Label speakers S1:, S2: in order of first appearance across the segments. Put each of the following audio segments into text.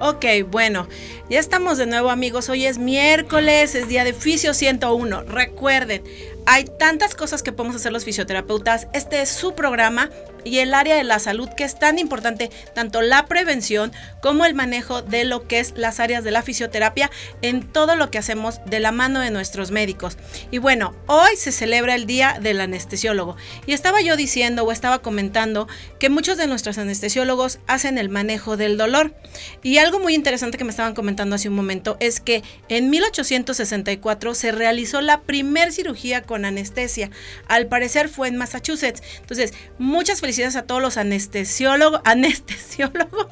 S1: Ok, bueno, ya estamos de nuevo amigos. Hoy es miércoles, es día de Fisio 101. Recuerden, hay tantas cosas que podemos hacer los fisioterapeutas. Este es su programa y el área de la salud que es tan importante, tanto la prevención como el manejo de lo que es las áreas de la fisioterapia en todo lo que hacemos de la mano de nuestros médicos. Y bueno, hoy se celebra el Día del Anestesiólogo. Y estaba yo diciendo o estaba comentando que muchos de nuestros anestesiólogos hacen el manejo del dolor. Y algo muy interesante que me estaban comentando hace un momento es que en 1864 se realizó la primer cirugía con anestesia. Al parecer fue en Massachusetts. Entonces, muchas felicidades a todos los anestesiólogos, anestesiólogos,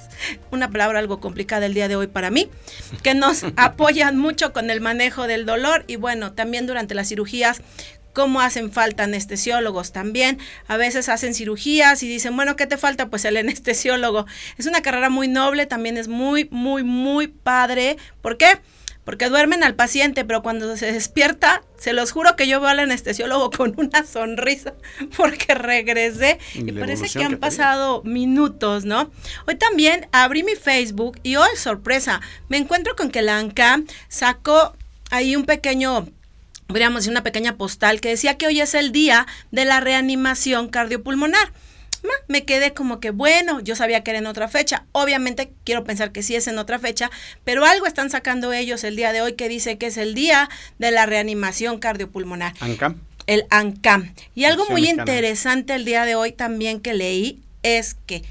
S1: una palabra algo complicada el día de hoy para mí, que nos apoyan mucho con el manejo del dolor y bueno, también durante las cirugías cómo hacen falta anestesiólogos también. A veces hacen cirugías y dicen, bueno, ¿qué te falta? Pues el anestesiólogo. Es una carrera muy noble, también es muy, muy, muy padre. ¿Por qué? porque duermen al paciente, pero cuando se despierta, se los juro que yo veo al anestesiólogo con una sonrisa porque regresé y, parece que han pasado minutos, ¿no? Hoy también abrí mi Facebook y hoy, sorpresa, me encuentro con que la ANCAM sacó ahí un pequeño podríamos decir una pequeña postal que decía que hoy es el día de la reanimación cardiopulmonar me quedé como que, bueno, yo sabía que era en otra fecha. Obviamente quiero pensar que sí es en otra fecha, pero algo están sacando ellos el día de hoy que dice que es el día de la reanimación cardiopulmonar.
S2: ANCAM.
S1: El ANCAM. Y algo muy interesante el día de hoy también que leí es que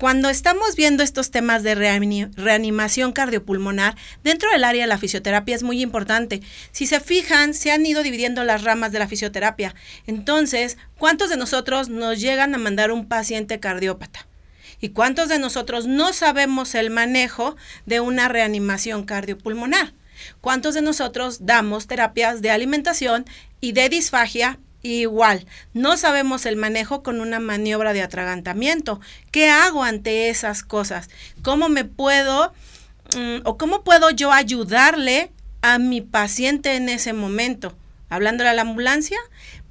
S1: cuando estamos viendo estos temas de reanimación cardiopulmonar, dentro del área de la fisioterapia es muy importante. Si se fijan, se han ido dividiendo las ramas de la fisioterapia. Entonces, ¿cuántos de nosotros nos llegan a mandar un paciente cardiópata? ¿Y cuántos de nosotros no sabemos el manejo de una reanimación cardiopulmonar? ¿Cuántos de nosotros damos terapias de alimentación y de disfagia Igual, no sabemos el manejo con una maniobra de atragantamiento. ¿Qué hago ante esas cosas? ¿Cómo me puedo mm, o cómo puedo yo ayudarle a mi paciente en ese momento? ¿Hablándole a la ambulancia?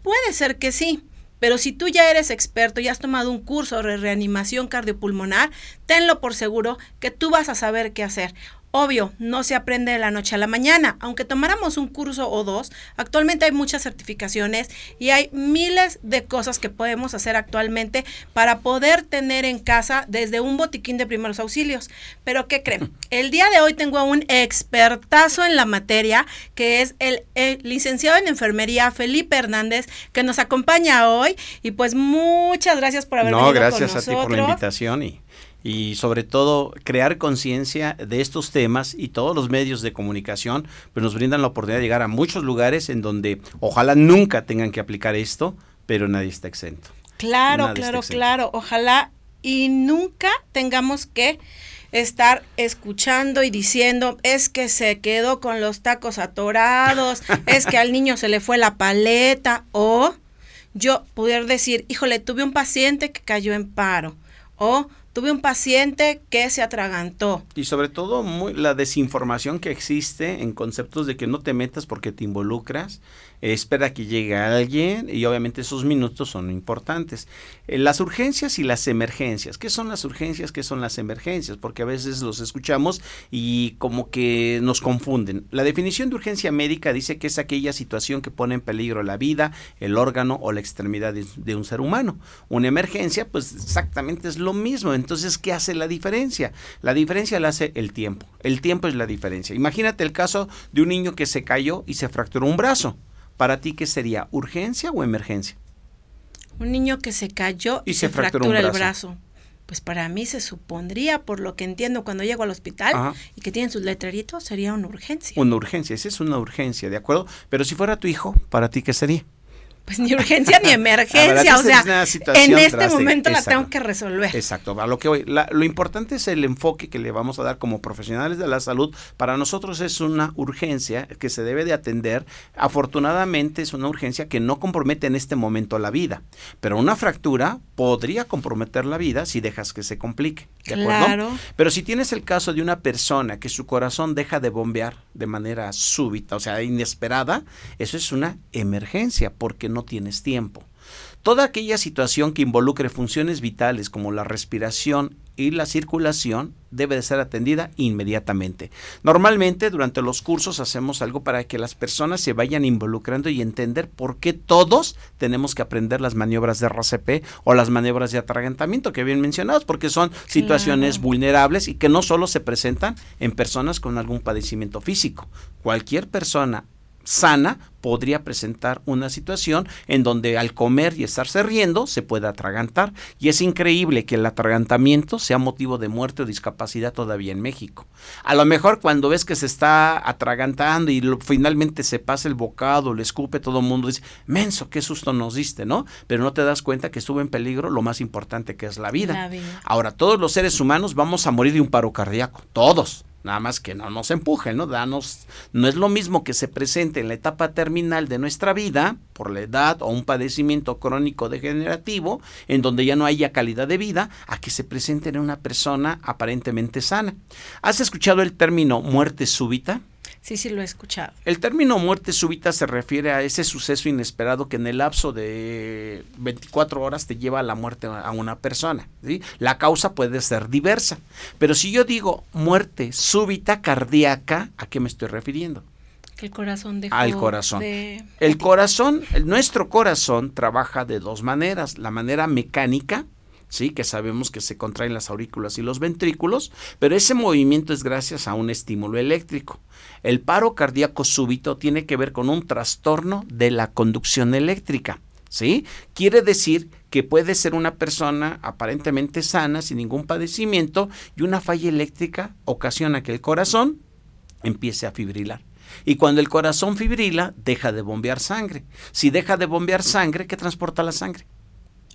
S1: Puede ser que sí, pero si tú ya eres experto y has tomado un curso de reanimación cardiopulmonar, tenlo por seguro que tú vas a saber qué hacer. Obvio, no se aprende de la noche a la mañana, aunque tomáramos un curso o dos, actualmente hay muchas certificaciones y hay miles de cosas que podemos hacer actualmente para poder tener en casa desde un botiquín de primeros auxilios. Pero ¿qué creen? El día de hoy tengo a un expertazo en la materia, que es el, licenciado en enfermería Felipe Hernández, que nos acompaña hoy y pues muchas gracias por haber venido
S2: con nosotros. No, gracias a ti por la invitación y y sobre todo crear conciencia de estos temas y todos los medios de comunicación pues nos brindan la oportunidad de llegar a muchos lugares en donde ojalá nunca tengan que aplicar esto, pero nadie está exento.
S1: Claro, claro, claro. Ojalá y nunca tengamos que estar escuchando y diciendo es que se quedó con los tacos atorados, es que al niño se le fue la paleta o yo poder decir, híjole, tuve un paciente que cayó en paro o Tuve un paciente que se atragantó.
S2: Y sobre todo la desinformación que existe en conceptos de que no te metas porque te involucras espera que llegue alguien y obviamente esos minutos son importantes. Eh, las urgencias y las emergencias. ¿Qué son las urgencias? ¿Qué son las emergencias? Porque a veces los escuchamos y como que nos confunden. La definición de urgencia médica dice que es aquella situación que pone en peligro la vida, el órgano o la extremidad de, un ser humano. Una emergencia, pues exactamente es lo mismo. ¿Qué hace la diferencia? La diferencia la hace el tiempo. El tiempo es la diferencia. Imagínate el caso de un niño que se cayó y se fracturó un brazo. ¿Para ti qué sería? ¿Urgencia o emergencia?
S1: Un niño que se cayó y, se, fractura el brazo. Pues para mí se supondría, por lo que entiendo cuando llego al hospital y que tienen sus letreritos, sería una urgencia.
S2: Una urgencia, esa es una urgencia, ¿de acuerdo? Pero si fuera tu hijo, ¿para ti qué sería?
S1: Pues ni urgencia ni emergencia, o sea, en este momento la tengo que resolver.
S2: Exacto, lo que hoy, lo importante es el enfoque que le vamos a dar como profesionales de la salud. Para nosotros es una urgencia que se debe de atender. Afortunadamente es una urgencia que no compromete en este momento la vida, pero una fractura podría comprometer la vida si dejas que se complique. ¿De acuerdo? Pero si tienes el caso de una persona que su corazón deja de bombear de manera súbita, o sea, inesperada, eso es una emergencia porque no tienes tiempo. Toda aquella situación que involucre funciones vitales como la respiración y la circulación debe de ser atendida inmediatamente. Normalmente durante los cursos hacemos algo para que las personas se vayan involucrando y entender por qué todos tenemos que aprender las maniobras de RCP o las maniobras de atragantamiento que bien mencionados, porque son situaciones vulnerables y que no solo se presentan en personas con algún padecimiento físico. Cualquier persona sana podría presentar una situación en donde al comer y estarse riendo se puede atragantar. Y es increíble que el atragantamiento sea motivo de muerte o discapacidad todavía en México. A lo mejor cuando ves que se está atragantando y finalmente se pasa el bocado, le escupe, todo el mundo dice, menso, qué susto nos diste, ¿no? Pero no te das cuenta que estuvo en peligro lo más importante que es la vida. la vida. Ahora, todos los seres humanos vamos a morir de un paro cardíaco, todos. Nada más que no nos empujen, ¿no? Danos, no es lo mismo que se presente en la etapa terminal de nuestra vida, por la edad o un padecimiento crónico degenerativo, en donde ya no haya calidad de vida, a que se presente en una persona aparentemente sana. ¿Has escuchado el término muerte súbita?
S1: Sí, sí, lo he escuchado.
S2: El término muerte súbita se refiere a ese suceso inesperado que en el lapso de 24 horas te lleva a la muerte a una persona. ¿sí? La causa puede ser diversa. Pero si yo digo muerte súbita cardíaca, ¿a qué me estoy refiriendo?
S1: El corazón
S2: dejó Al corazón. El corazón, nuestro corazón trabaja de dos maneras. La manera mecánica, ¿sí? que sabemos que se contraen las aurículas y los ventrículos, pero ese movimiento es gracias a un estímulo eléctrico. El paro cardíaco súbito tiene que ver con un trastorno de la conducción eléctrica. ¿Sí? Quiere decir que puede ser una persona aparentemente sana, sin ningún padecimiento, y una falla eléctrica ocasiona que el corazón empiece a fibrilar. Y cuando el corazón fibrila, deja de bombear sangre. Si deja de bombear sangre, ¿qué transporta la sangre?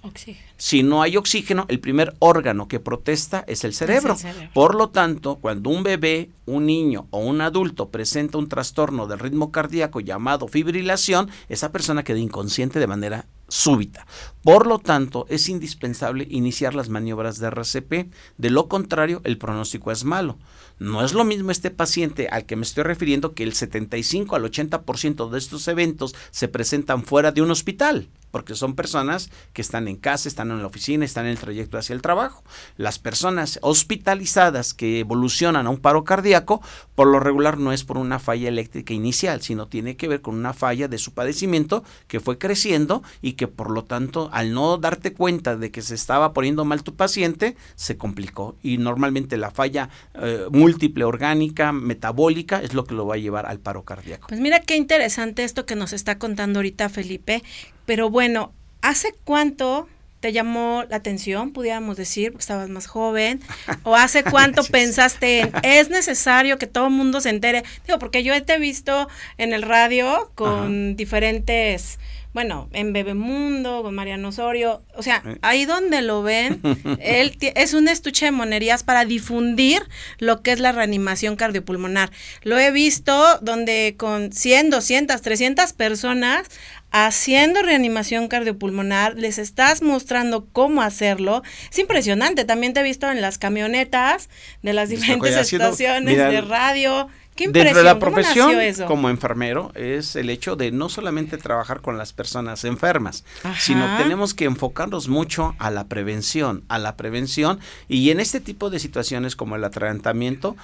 S1: Oxígeno.
S2: Si no hay oxígeno, el primer órgano que protesta es el, cerebro. Por lo tanto, cuando un bebé, un niño o un adulto presenta un trastorno del ritmo cardíaco llamado fibrilación, esa persona queda inconsciente de manera súbita. Por lo tanto, es indispensable iniciar las maniobras de RCP. De lo contrario, el pronóstico es malo. No es lo mismo este paciente al que me estoy refiriendo que el 75 al 80% de estos eventos se presentan fuera de un hospital porque son personas que están en casa, están en la oficina, están en el trayecto hacia el trabajo. Las personas hospitalizadas que evolucionan a un paro cardíaco, por lo regular no es por una falla eléctrica inicial, sino tiene que ver con una falla de su padecimiento que fue creciendo y que por lo tanto al no darte cuenta de que se estaba poniendo mal tu paciente, se complicó. Y normalmente la falla eh, múltiple orgánica, metabólica, es lo que lo va a llevar al paro cardíaco.
S1: Pues mira qué interesante esto que nos está contando ahorita Felipe, pero bueno, ¿hace cuánto te llamó la atención, pudiéramos decir, porque estabas más joven? ¿O hace cuánto pensaste en, es necesario que todo el mundo se entere? Digo, porque yo te he visto en el radio con diferentes bueno, en Bebemundo, con Mariano Osorio, o sea, ahí donde lo ven, él es un estuche de monerías para difundir lo que es la reanimación cardiopulmonar. Lo he visto donde con 100, 200, 300 personas haciendo reanimación cardiopulmonar, les estás mostrando cómo hacerlo. Es impresionante, también te he visto en las camionetas de las diferentes estaciones de radio. ¿Qué
S2: Dentro de la profesión como enfermero es el hecho de no solamente trabajar con las personas enfermas, sino tenemos que enfocarnos mucho a la prevención, a la prevención y en este tipo de situaciones como el atragantamiento,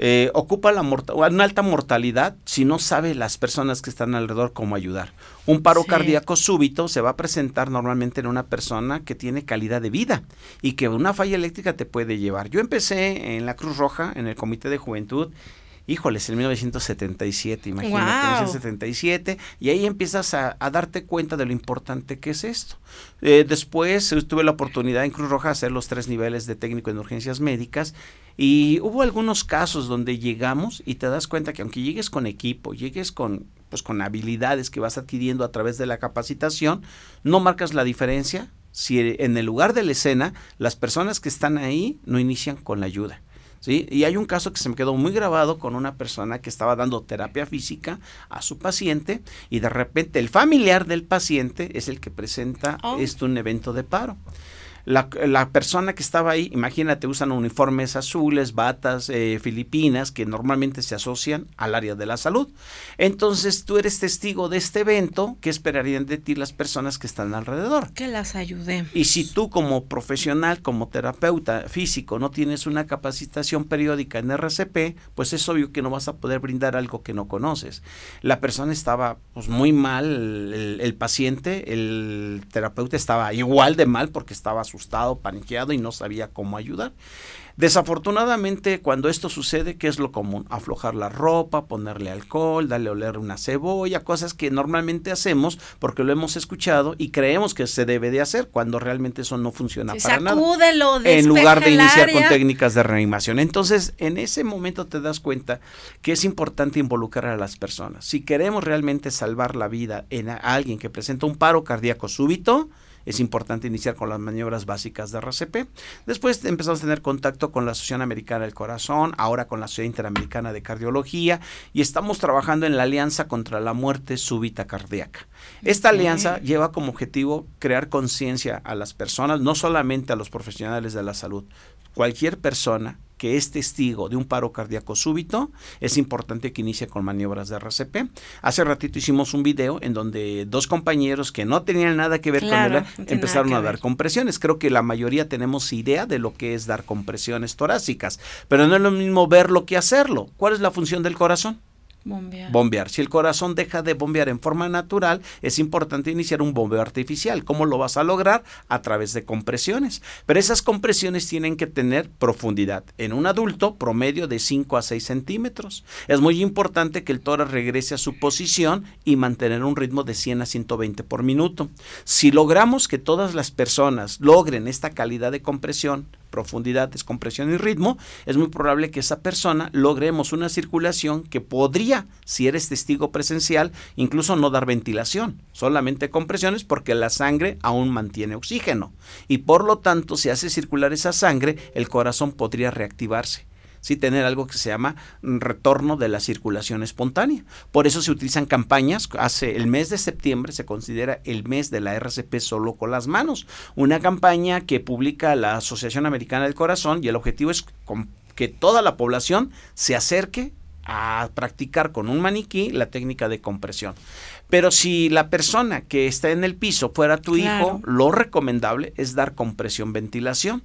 S2: eh, ocupa la una alta mortalidad si no sabe las personas que están alrededor cómo ayudar. Un paro cardíaco súbito se va a presentar normalmente en una persona que tiene calidad de vida y que una falla eléctrica te puede llevar. Yo empecé en la Cruz Roja, en el Comité de Juventud, híjoles, en 1977, imagínate, wow. 1977, y ahí empiezas a, darte cuenta de lo importante que es esto. Eh, después tuve la oportunidad en Cruz Roja de hacer los tres niveles de técnico en urgencias médicas y hubo algunos casos donde llegamos y te das cuenta que aunque llegues con equipo, llegues con pues con habilidades que vas adquiriendo a través de la capacitación, no marcas la diferencia si en el lugar de la escena las personas que están ahí no inician con la ayuda. ¿Sí? Y hay un caso que se me quedó muy grabado con una persona que estaba dando terapia física a su paciente y de repente el familiar del paciente es el que presenta oh. esto un evento de paro. La, la, persona que estaba ahí, imagínate, usan uniformes azules, batas eh, filipinas, que normalmente se asocian al área de la salud. Entonces tú eres testigo de este evento, ¿qué esperarían de ti las personas que están alrededor?
S1: Que las ayude.
S2: Y si tú como profesional, como terapeuta físico, no tienes una capacitación periódica en RCP, pues es obvio que no vas a poder brindar algo que no conoces. La persona estaba pues muy mal, el, el paciente, el terapeuta estaba igual de mal porque estaba asustado, paniqueado y no sabía cómo ayudar. Desafortunadamente, cuando esto sucede, ¿qué es lo común? Aflojar la ropa, ponerle alcohol, darle a oler una cebolla, cosas que normalmente hacemos porque lo hemos escuchado y creemos que se debe de hacer cuando realmente eso no funciona para nada. En lugar de iniciar con técnicas de reanimación. Entonces, en ese momento te das cuenta que es importante involucrar a las personas. Si queremos realmente salvar la vida en alguien que presenta un paro cardíaco súbito, es importante iniciar con las maniobras básicas de RCP. Después empezamos a tener contacto con la Asociación Americana del Corazón, ahora con la Sociedad Interamericana de Cardiología y estamos trabajando en la Alianza contra la Muerte Súbita Cardíaca. Esta alianza lleva como objetivo crear conciencia a las personas, no solamente a los profesionales de la salud, cualquier persona que es testigo de un paro cardíaco súbito, es importante que inicie con maniobras de RCP. Hace ratito hicimos un video en donde dos compañeros que no tenían nada que ver con él empezaron a dar compresiones. Creo que la mayoría tenemos idea de lo que es dar compresiones torácicas, pero no es lo mismo verlo que hacerlo. ¿Cuál es la función del corazón?
S1: Bombear.
S2: bombear. Si el corazón deja de bombear en forma natural, es importante iniciar un bombeo artificial. ¿Cómo lo vas a lograr? A través de compresiones. Pero esas compresiones tienen que tener profundidad. En un adulto, promedio de 5 a 6 centímetros. Es muy importante que el tórax regrese a su posición y mantener un ritmo de 100 a 120 por minuto. Si logramos que todas las personas logren esta calidad de compresión, profundidad, descompresión y ritmo, es muy probable que esa persona logremos una circulación que podría, si eres testigo presencial, incluso no dar ventilación, solamente compresiones porque la sangre aún mantiene oxígeno. Y por lo tanto si hace circular esa sangre, el corazón podría reactivarse sí tener algo que se llama retorno de la circulación espontánea. Por eso se utilizan campañas, hace el mes de septiembre se considera el mes de la RCP solo con las manos, una campaña que publica la Asociación Americana del Corazón y el objetivo es que toda la población se acerque a practicar con un maniquí la técnica de compresión. Pero si la persona que está en el piso fuera tu hijo, lo recomendable es dar compresión ventilación.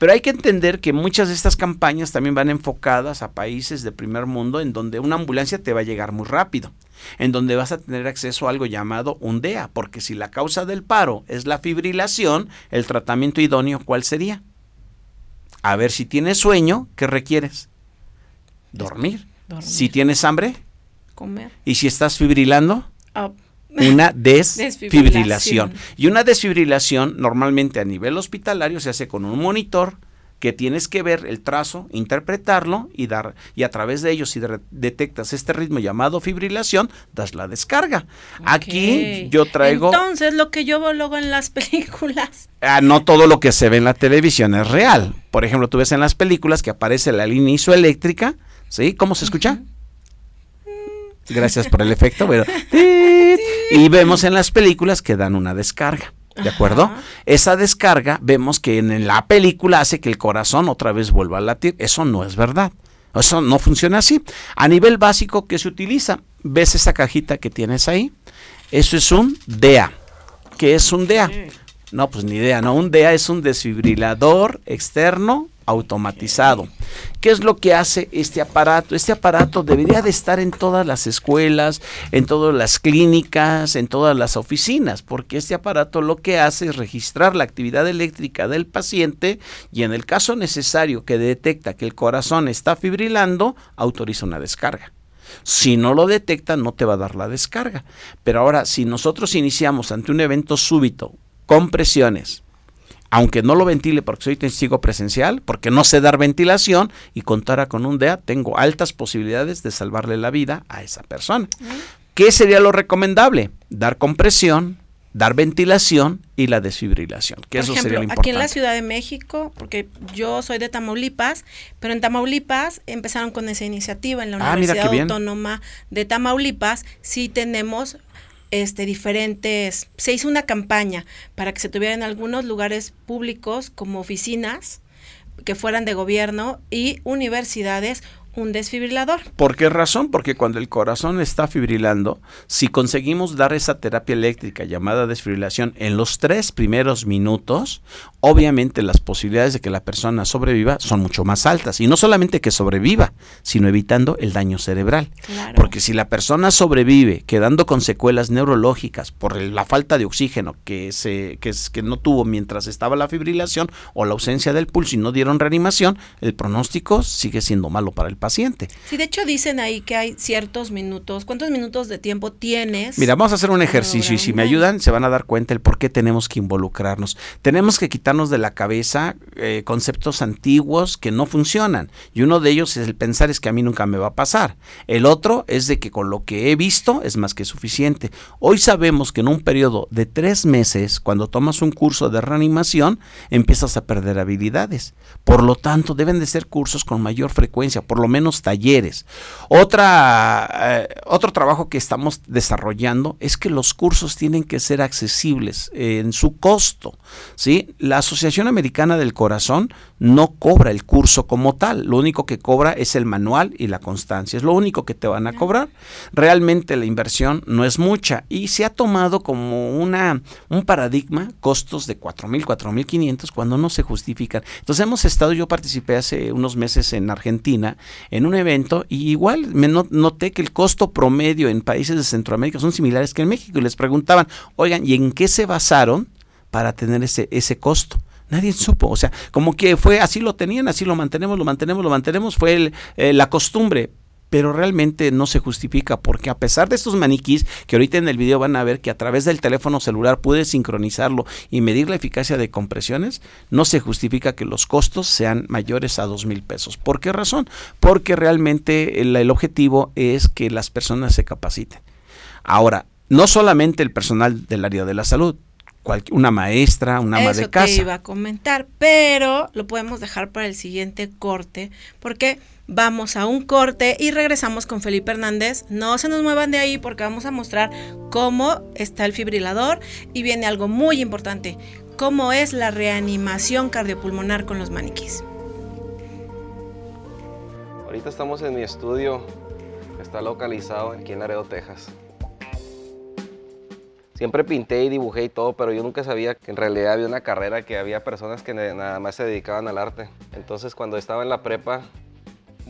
S2: Pero hay que entender que muchas de estas campañas también van enfocadas a países de primer mundo en donde una ambulancia te va a llegar muy rápido, en donde vas a tener acceso a algo llamado un DEA, porque si la causa del paro es la fibrilación, el tratamiento idóneo, ¿cuál sería? A ver si tienes sueño, ¿qué requieres? Dormir. Si tienes hambre,
S1: comer.
S2: ¿Y si estás fibrilando?
S1: Ah.
S2: Una desfibrilación. Y una desfibrilación normalmente a nivel hospitalario se hace con un monitor que tienes que ver el trazo, interpretarlo y dar y a través de ello si detectas este ritmo llamado fibrilación, das la descarga. Aquí yo traigo
S1: Entonces, lo que yo veo luego en las películas.
S2: Ah, no todo lo que se ve en la televisión es real. Por ejemplo, tú ves en las películas que aparece la línea isoeléctrica ¿Sí? ¿Cómo se escucha? Gracias por el efecto. Y vemos en las películas que dan una descarga. ¿De acuerdo? Esa descarga vemos que en la película hace que el corazón otra vez vuelva a latir. Eso no es verdad. Eso no funciona así. A nivel básico, ¿qué se utiliza? ¿Ves esa cajita que tienes ahí? Eso es un DEA. ¿Qué es un DEA? No, pues ni idea, no. Un DEA es un desfibrilador externo automatizado. ¿Qué es lo que hace este aparato? Este aparato debería de estar en todas las escuelas, en todas las clínicas, en todas las oficinas, porque este aparato lo que hace es registrar la actividad eléctrica del paciente y en el caso necesario que detecta que el corazón está fibrilando, autoriza una descarga. Si no lo detecta, no te va a dar la descarga. Pero ahora, si nosotros iniciamos ante un evento súbito, compresiones, aunque no lo ventile porque soy testigo presencial, porque no sé dar ventilación y contara con un DEA, tengo altas posibilidades de salvarle la vida a esa persona. ¿Qué sería lo recomendable? Dar compresión, dar ventilación y la desfibrilación, que eso sería lo importante.
S1: Aquí en la Ciudad de México, porque yo soy de Tamaulipas, pero en Tamaulipas empezaron con esa iniciativa en la ah, Universidad Autónoma de Tamaulipas, sí tenemos este, diferentes, se hizo una campaña para que se tuvieran algunos lugares públicos como oficinas que fueran de gobierno y universidades un desfibrilador.
S2: ¿Por qué razón? Porque cuando el corazón está fibrilando, si conseguimos dar esa terapia eléctrica llamada desfibrilación en los tres primeros minutos, obviamente las posibilidades de que la persona sobreviva son mucho más altas. Y no solamente que sobreviva, sino evitando el daño cerebral. Porque si la persona sobrevive quedando con secuelas neurológicas por la falta de oxígeno que, se, que, que no tuvo mientras estaba la fibrilación o la ausencia del pulso y no dieron reanimación, el pronóstico sigue siendo malo para el paciente.
S1: Sí, de hecho dicen ahí que hay ciertos minutos. ¿Cuántos minutos de tiempo tienes?
S2: Mira, vamos a hacer un ejercicio y si me ayudan se van a dar cuenta el por qué tenemos que involucrarnos. Tenemos que quitarnos de la cabeza eh, conceptos antiguos que no funcionan. Y uno de ellos es el pensar es que a mí nunca me va a pasar. El otro es de que con lo que he visto es más que suficiente. Hoy sabemos que en un periodo de tres meses, cuando tomas un curso de reanimación, empiezas a perder habilidades. Por lo tanto, deben de ser cursos con mayor frecuencia, por lo menos talleres. Otra, eh, otro trabajo que estamos desarrollando es que los cursos tienen que ser accesibles en su costo. ¿sí? La Asociación Americana del Corazón no cobra el curso como tal, lo único que cobra es el manual y la constancia, es lo único que te van a cobrar. Realmente la inversión no es mucha y se ha tomado como una, un paradigma costos de cuatro mil, cuatro mil quinientos cuando no se justifican. Entonces hemos estado, yo participé hace unos meses en Argentina en un evento y igual me noté que el costo promedio en países de Centroamérica son similares que en México y les preguntaban, oigan, ¿y en qué se basaron para tener ese, ese costo? Nadie supo, o sea, como que fue así lo tenían, así lo mantenemos, lo mantenemos, lo mantenemos, fue eh, la costumbre, pero realmente no se justifica porque a pesar de estos maniquís que ahorita en el video van a ver que a través del teléfono celular pude sincronizarlo y medir la eficacia de compresiones, no se justifica que los costos sean mayores a dos mil pesos. ¿Por qué razón? Porque realmente el, el objetivo es que las personas se capaciten. Ahora, no solamente el personal del área de la salud, una maestra, una ama de casa.
S1: Te iba a comentar, pero lo podemos dejar para el siguiente corte, porque vamos a un corte y regresamos con Felipe Hernández. No se nos muevan de ahí porque vamos a mostrar cómo está el fibrilador y viene algo muy importante, cómo es la reanimación cardiopulmonar con los maniquís.
S3: Ahorita estamos en mi estudio, está localizado aquí en Laredo, Texas. Siempre pinté y dibujé y todo, pero yo nunca sabía que en realidad había una carrera, que había personas que nada más se dedicaban al arte. Entonces cuando estaba en la prepa,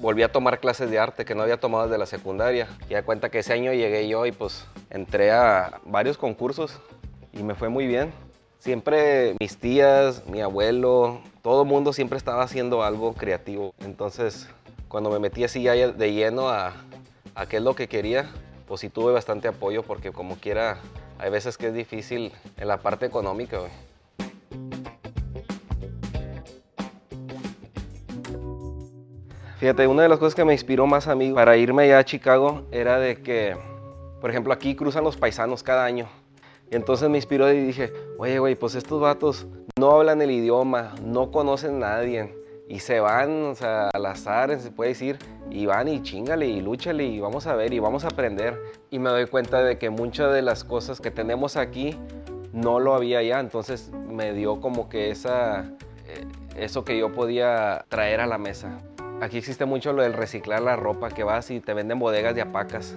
S3: volví a tomar clases de arte que no había tomado desde la secundaria. Y a cuenta que ese año llegué yo y pues entré a varios concursos y me fue muy bien. Siempre mis tías, mi abuelo, todo el mundo siempre estaba haciendo algo creativo. Entonces cuando me metí así de lleno a, a qué es lo que quería, pues sí tuve bastante apoyo porque como quiera hay veces que es difícil en la parte económica, güey. Fíjate, una de las cosas que me inspiró más a para irme allá a Chicago era de que, por ejemplo, aquí cruzan los paisanos cada año. Entonces me inspiró y dije, oye, güey, pues estos vatos no hablan el idioma, no conocen a nadie y se van, o sea, al azar, se puede decir, y van y chingale y lúchale y vamos a ver y vamos a aprender. Y me doy cuenta de que muchas de las cosas que tenemos aquí no lo había allá, entonces me dio como que esa, eh, eso que yo podía traer a la mesa. Aquí existe mucho lo del reciclar la ropa, que vas y te venden bodegas de apacas.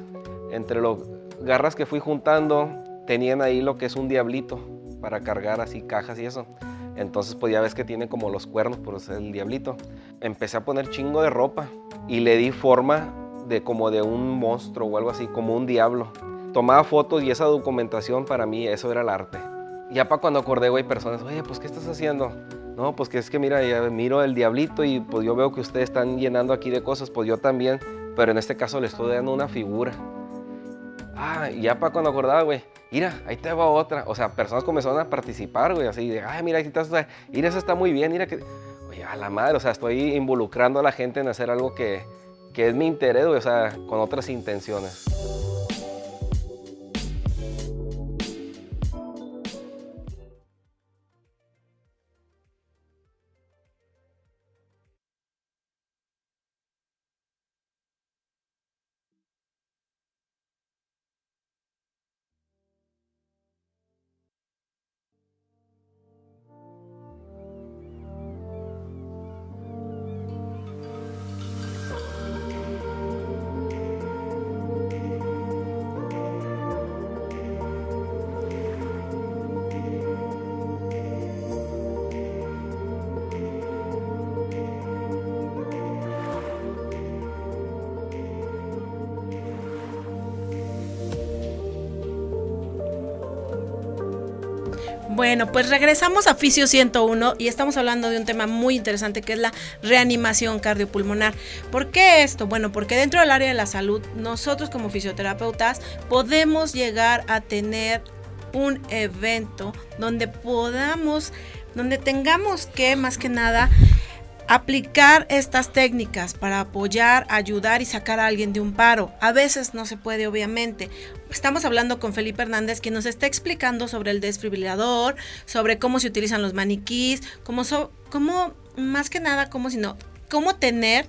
S3: Entre los garras que fui juntando, tenían ahí lo que es un diablito para cargar así cajas y eso. Entonces, pues ya ves que tiene como los cuernos, por ser el diablito. Empecé a poner chingo de ropa y le di forma de como de un monstruo o algo así, como un diablo. Tomaba fotos y esa documentación para mí, eso era el arte. Ya para cuando acordé, güey, personas, oye, pues ¿qué estás haciendo? No, pues que es que mira, miro el diablito y pues yo veo que ustedes están llenando aquí de cosas, pues yo también, pero en este caso le estoy dando una figura. Ah, ya para cuando acordaba, güey, mira, ahí te va otra. O sea, personas comenzaron a participar, güey, así de, ay, mira, ahí estás, mira, eso está muy bien, mira que... Oye, a la madre, o sea, estoy involucrando a la gente en hacer algo que, que es mi interés, güey, o sea, con otras intenciones.
S1: Bueno, pues regresamos a Fisio 101 y estamos hablando de un tema muy interesante que es la reanimación cardiopulmonar. ¿Por qué esto? Bueno, porque dentro del área de la salud, nosotros como fisioterapeutas podemos llegar a tener un evento donde podamos, donde tengamos que más que nada aplicar estas técnicas para apoyar, ayudar y sacar a alguien de un paro. A veces no se puede, obviamente. Estamos hablando con Felipe Hernández, quien nos está explicando sobre el desfibrilador, sobre cómo se utilizan los maniquís, cómo, cómo más que nada, cómo, sino, cómo tener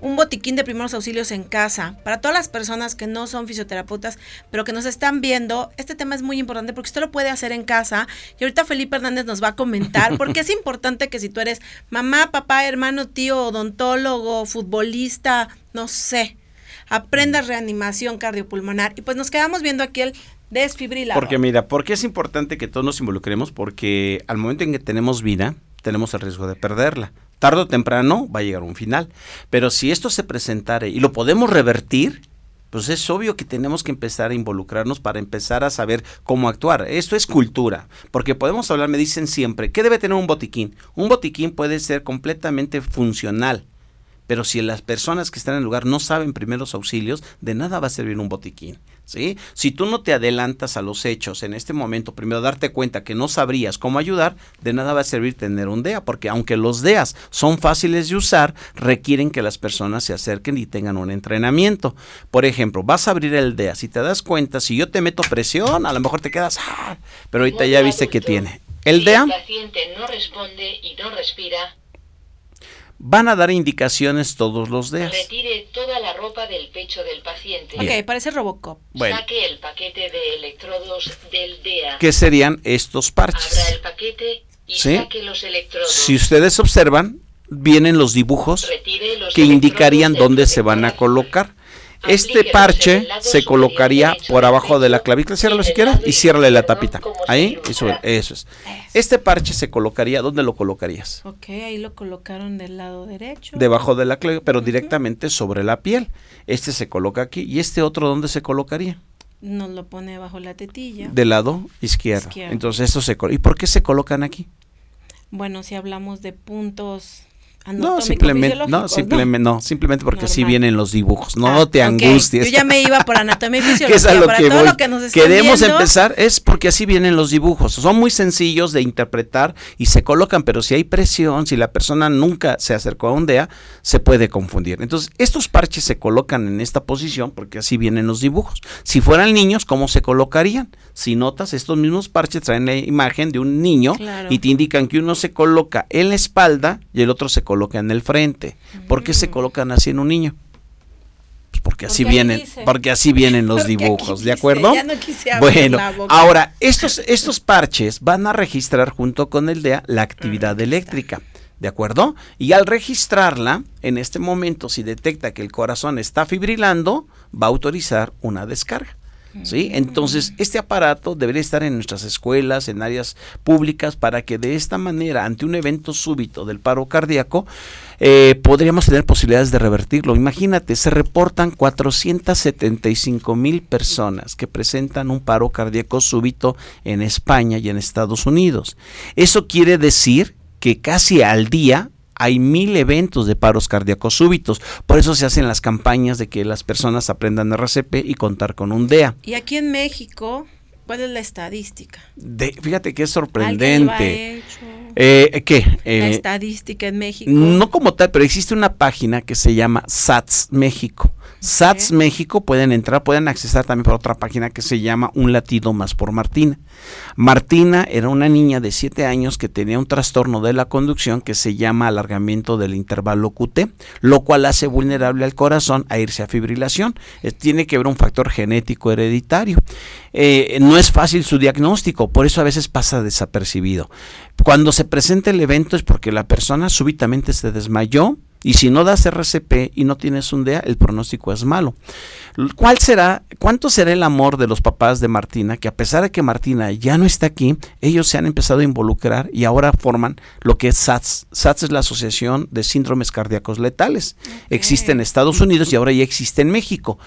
S1: un botiquín de primeros auxilios en casa. Para todas las personas que no son fisioterapeutas, pero que nos están viendo, este tema es muy importante porque usted lo puede hacer en casa. Y ahorita Felipe Hernández nos va a comentar porque es importante que si tú eres mamá, papá, hermano, tío, odontólogo, futbolista, no sé, aprendas reanimación cardiopulmonar. Y pues nos quedamos viendo aquí el desfibrilador.
S2: Porque mira, porque es importante que todos nos involucremos? Porque al momento en que tenemos vida, tenemos el riesgo de perderla tarde o temprano va a llegar un final. Pero si esto se presentara y lo podemos revertir, pues es obvio que tenemos que empezar a involucrarnos para empezar a saber cómo actuar. Esto es cultura, porque podemos hablar, me dicen siempre, ¿qué debe tener un botiquín? Un botiquín puede ser completamente funcional, pero si las personas que están en el lugar no saben primeros auxilios, de nada va a servir un botiquín. ¿Sí? Si tú no te adelantas a los hechos en este momento, primero darte cuenta que no sabrías cómo ayudar, de nada va a servir tener un DEA, porque aunque los DEAs son fáciles de usar, requieren que las personas se acerquen y tengan un entrenamiento. Por ejemplo, vas a abrir el DEA, si te das cuenta, si yo te meto presión, a lo mejor te quedas, ah", pero ahorita ya viste que tiene. El DEA...
S4: El paciente no responde y no respira,
S2: van a dar indicaciones todos los días.
S4: Retire toda la ropa del pecho del paciente.
S1: Ok, parece Robocop.
S4: Saque el paquete de electrodos del DEA.
S2: ¿Qué serían estos parches?
S4: Abra el paquete y saque los electrodos.
S2: Si ustedes observan, vienen los dibujos que indicarían dónde se van a colocar. Este parche se colocaría por abajo de la clavícula. Ciérralo si quieres y ciérrale la tapita. Ahí, eso, eso es. Este parche se colocaría, ¿dónde lo colocarías?
S1: Ok, ahí lo colocaron del lado derecho.
S2: Debajo de la clavícula, pero directamente sobre la piel. Este se coloca aquí. ¿Y este otro dónde se colocaría?
S1: Nos lo pone bajo la tetilla.
S2: Del lado izquierdo. Entonces esto se ¿Y por qué se colocan aquí?
S1: Bueno, si hablamos de puntos
S2: no, simplemente, no, simplemente, no, simplemente porque así vienen los dibujos. No ah, te angusties.
S1: Yo ya me iba por anatomía y fisiología.
S2: lo que todo lo que nos Queremos empezar es porque así vienen los dibujos. Son muy sencillos de interpretar y se colocan, pero si hay presión, si la persona nunca se acercó a un DEA, se puede confundir. Entonces, estos parches se colocan en esta posición porque así vienen los dibujos. Si fueran niños, ¿cómo se colocarían? Si notas, estos mismos parches traen la imagen de un niño y te indican que uno se coloca en la espalda y el otro se coloca en el frente. ¿Por qué se mm. colocan así en un niño? Pues porque así vienen, porque así vienen los dibujos, ¿de acuerdo? bueno, ahora estos estos parches van a registrar junto con el DEA la actividad mm, eléctrica. ¿De acuerdo? Y al registrarla, en este momento, si detecta que el corazón está fibrilando, va a autorizar una descarga. ¿Sí? Entonces, este aparato debería estar en nuestras escuelas, en áreas públicas, para que de esta manera, ante un evento súbito del paro cardíaco, eh, podríamos tener posibilidades de revertirlo. Imagínate, se reportan 475 mil personas que presentan un paro cardíaco súbito en España y en Estados Unidos. Eso quiere decir que casi al día hay mil eventos de paros cardíacos súbitos. Por eso se hacen las campañas de que las personas aprendan RCP y contar con un DEA.
S1: Y aquí en México, ¿cuál es la estadística?
S2: De, fíjate que es sorprendente. Eh, ¿Qué?
S1: la eh, estadística en México.
S2: No como tal, pero existe una página que se llama SATS México. SATS México pueden entrar, pueden accesar también por otra página que se llama Un latido más por Martina. Martina era una niña de 7 años que tenía un trastorno de la conducción que se llama alargamiento del intervalo QT, lo cual hace vulnerable al corazón a irse a fibrilación. Eh, tiene que ver un factor genético hereditario. No es fácil su diagnóstico, por eso a veces pasa desapercibido. Cuando se presenta el evento es porque la persona súbitamente se desmayó, Y si no das RCP y no tienes un DEA, el pronóstico es malo. ¿Cuál será, cuánto será el amor de los papás de Martina, que a pesar de que Martina ya no está aquí, ellos se han empezado a involucrar y ahora forman lo que es SATS. SATS es la Asociación de Síndromes Cardíacos Letales. Existe en Estados Unidos y ahora ya existe en México.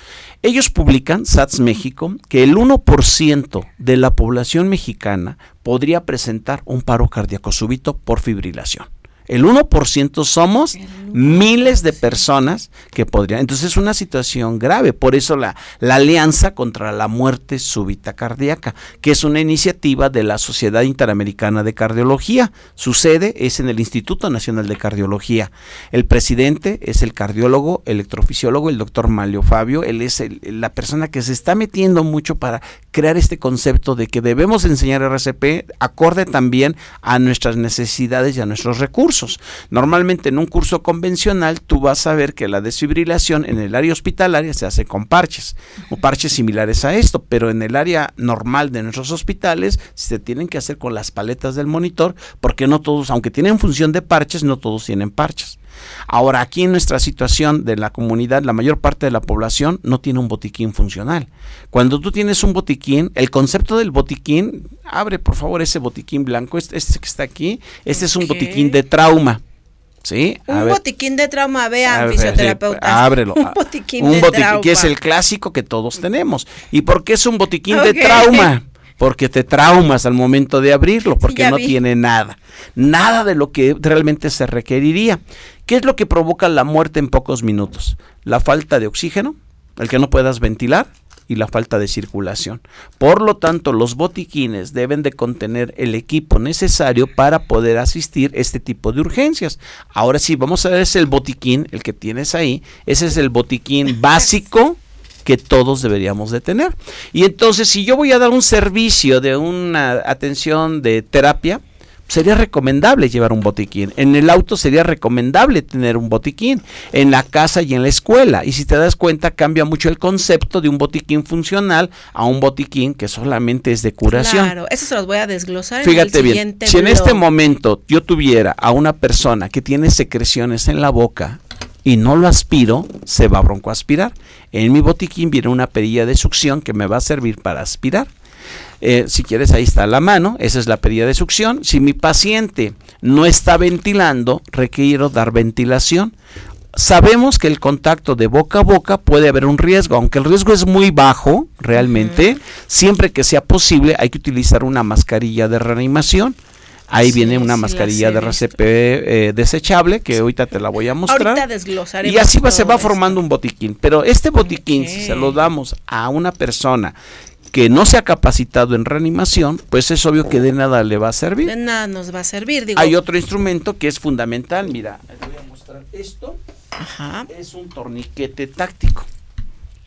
S2: Ellos publican, SATS México, que el 1% de la población mexicana podría presentar un paro cardíaco súbito por fibrilación. El 1% somos miles de personas que podrían. Entonces es una situación grave. Por eso la, la, Alianza contra la Muerte Súbita Cardíaca, que es una iniciativa de la Sociedad Interamericana de Cardiología. Su sede es en el Instituto Nacional de Cardiología. El presidente es el cardiólogo, electrofisiólogo, el doctor Malio Fabio. Él es la persona que se está metiendo mucho para crear este concepto de que debemos enseñar RCP acorde también a nuestras necesidades y a nuestros recursos. Normalmente en un curso convencional tú vas a ver que la desfibrilación en el área hospitalaria se hace con parches o parches similares a esto, pero en el área normal de nuestros hospitales se tienen que hacer con las paletas del monitor porque no todos, aunque tienen función de parches, no todos tienen parches. Ahora, aquí en nuestra situación de la comunidad, la mayor parte de la población no tiene un botiquín funcional. Cuando tú tienes un botiquín, el concepto del botiquín, abre por favor ese botiquín blanco, este, este que está aquí, este es un botiquín de trauma. ¿Sí?
S1: un botiquín de trauma, vean, fisioterapeutas.
S2: ábrelo. Un botiquín un botiquín que es el clásico que todos tenemos. ¿Y por qué es un botiquín de trauma? Porque te traumas al momento de abrirlo, porque no tiene nada, nada de lo que realmente se requeriría. ¿Qué es lo que provoca la muerte en pocos minutos? La falta de oxígeno, el que no puedas ventilar y la falta de circulación. Por lo tanto, los botiquines deben de contener el equipo necesario para poder asistir a este tipo de urgencias. Ahora sí, vamos a ver es el botiquín, el que tienes ahí, ese es el botiquín básico que todos deberíamos de tener. Y entonces, si yo voy a dar un servicio de una atención de terapia, sería recomendable llevar un botiquín. En el auto sería recomendable tener un botiquín. En la casa y en la escuela. Y si te das cuenta, cambia mucho el concepto de un botiquín funcional a un botiquín que solamente es de curación.
S1: Claro, eso se los voy a desglosar.
S2: Fíjate en el bien, si en este momento yo tuviera a una persona que tiene secreciones en la boca y no lo aspiro, se va a broncoaspirar. En mi botiquín viene una perilla de succión que me va a servir para aspirar. Eh, si quieres, ahí está la mano, esa es la perilla de succión. Si mi paciente no está ventilando, requiero dar ventilación. Sabemos que el contacto de boca a boca puede haber un riesgo, aunque el riesgo es muy bajo realmente, siempre que sea posible hay que utilizar una mascarilla de reanimación Ahí viene una mascarilla de RCP eh, desechable que ahorita te la voy a mostrar.
S1: Ahorita
S2: Y así va, se va formando un botiquín. Pero este botiquín, si se lo damos a una persona que no se ha capacitado en reanimación, pues es obvio que de nada le va a servir.
S1: De nada nos va a servir.
S2: Hay otro instrumento que es fundamental. Mira, te voy a mostrar esto. Es un torniquete táctico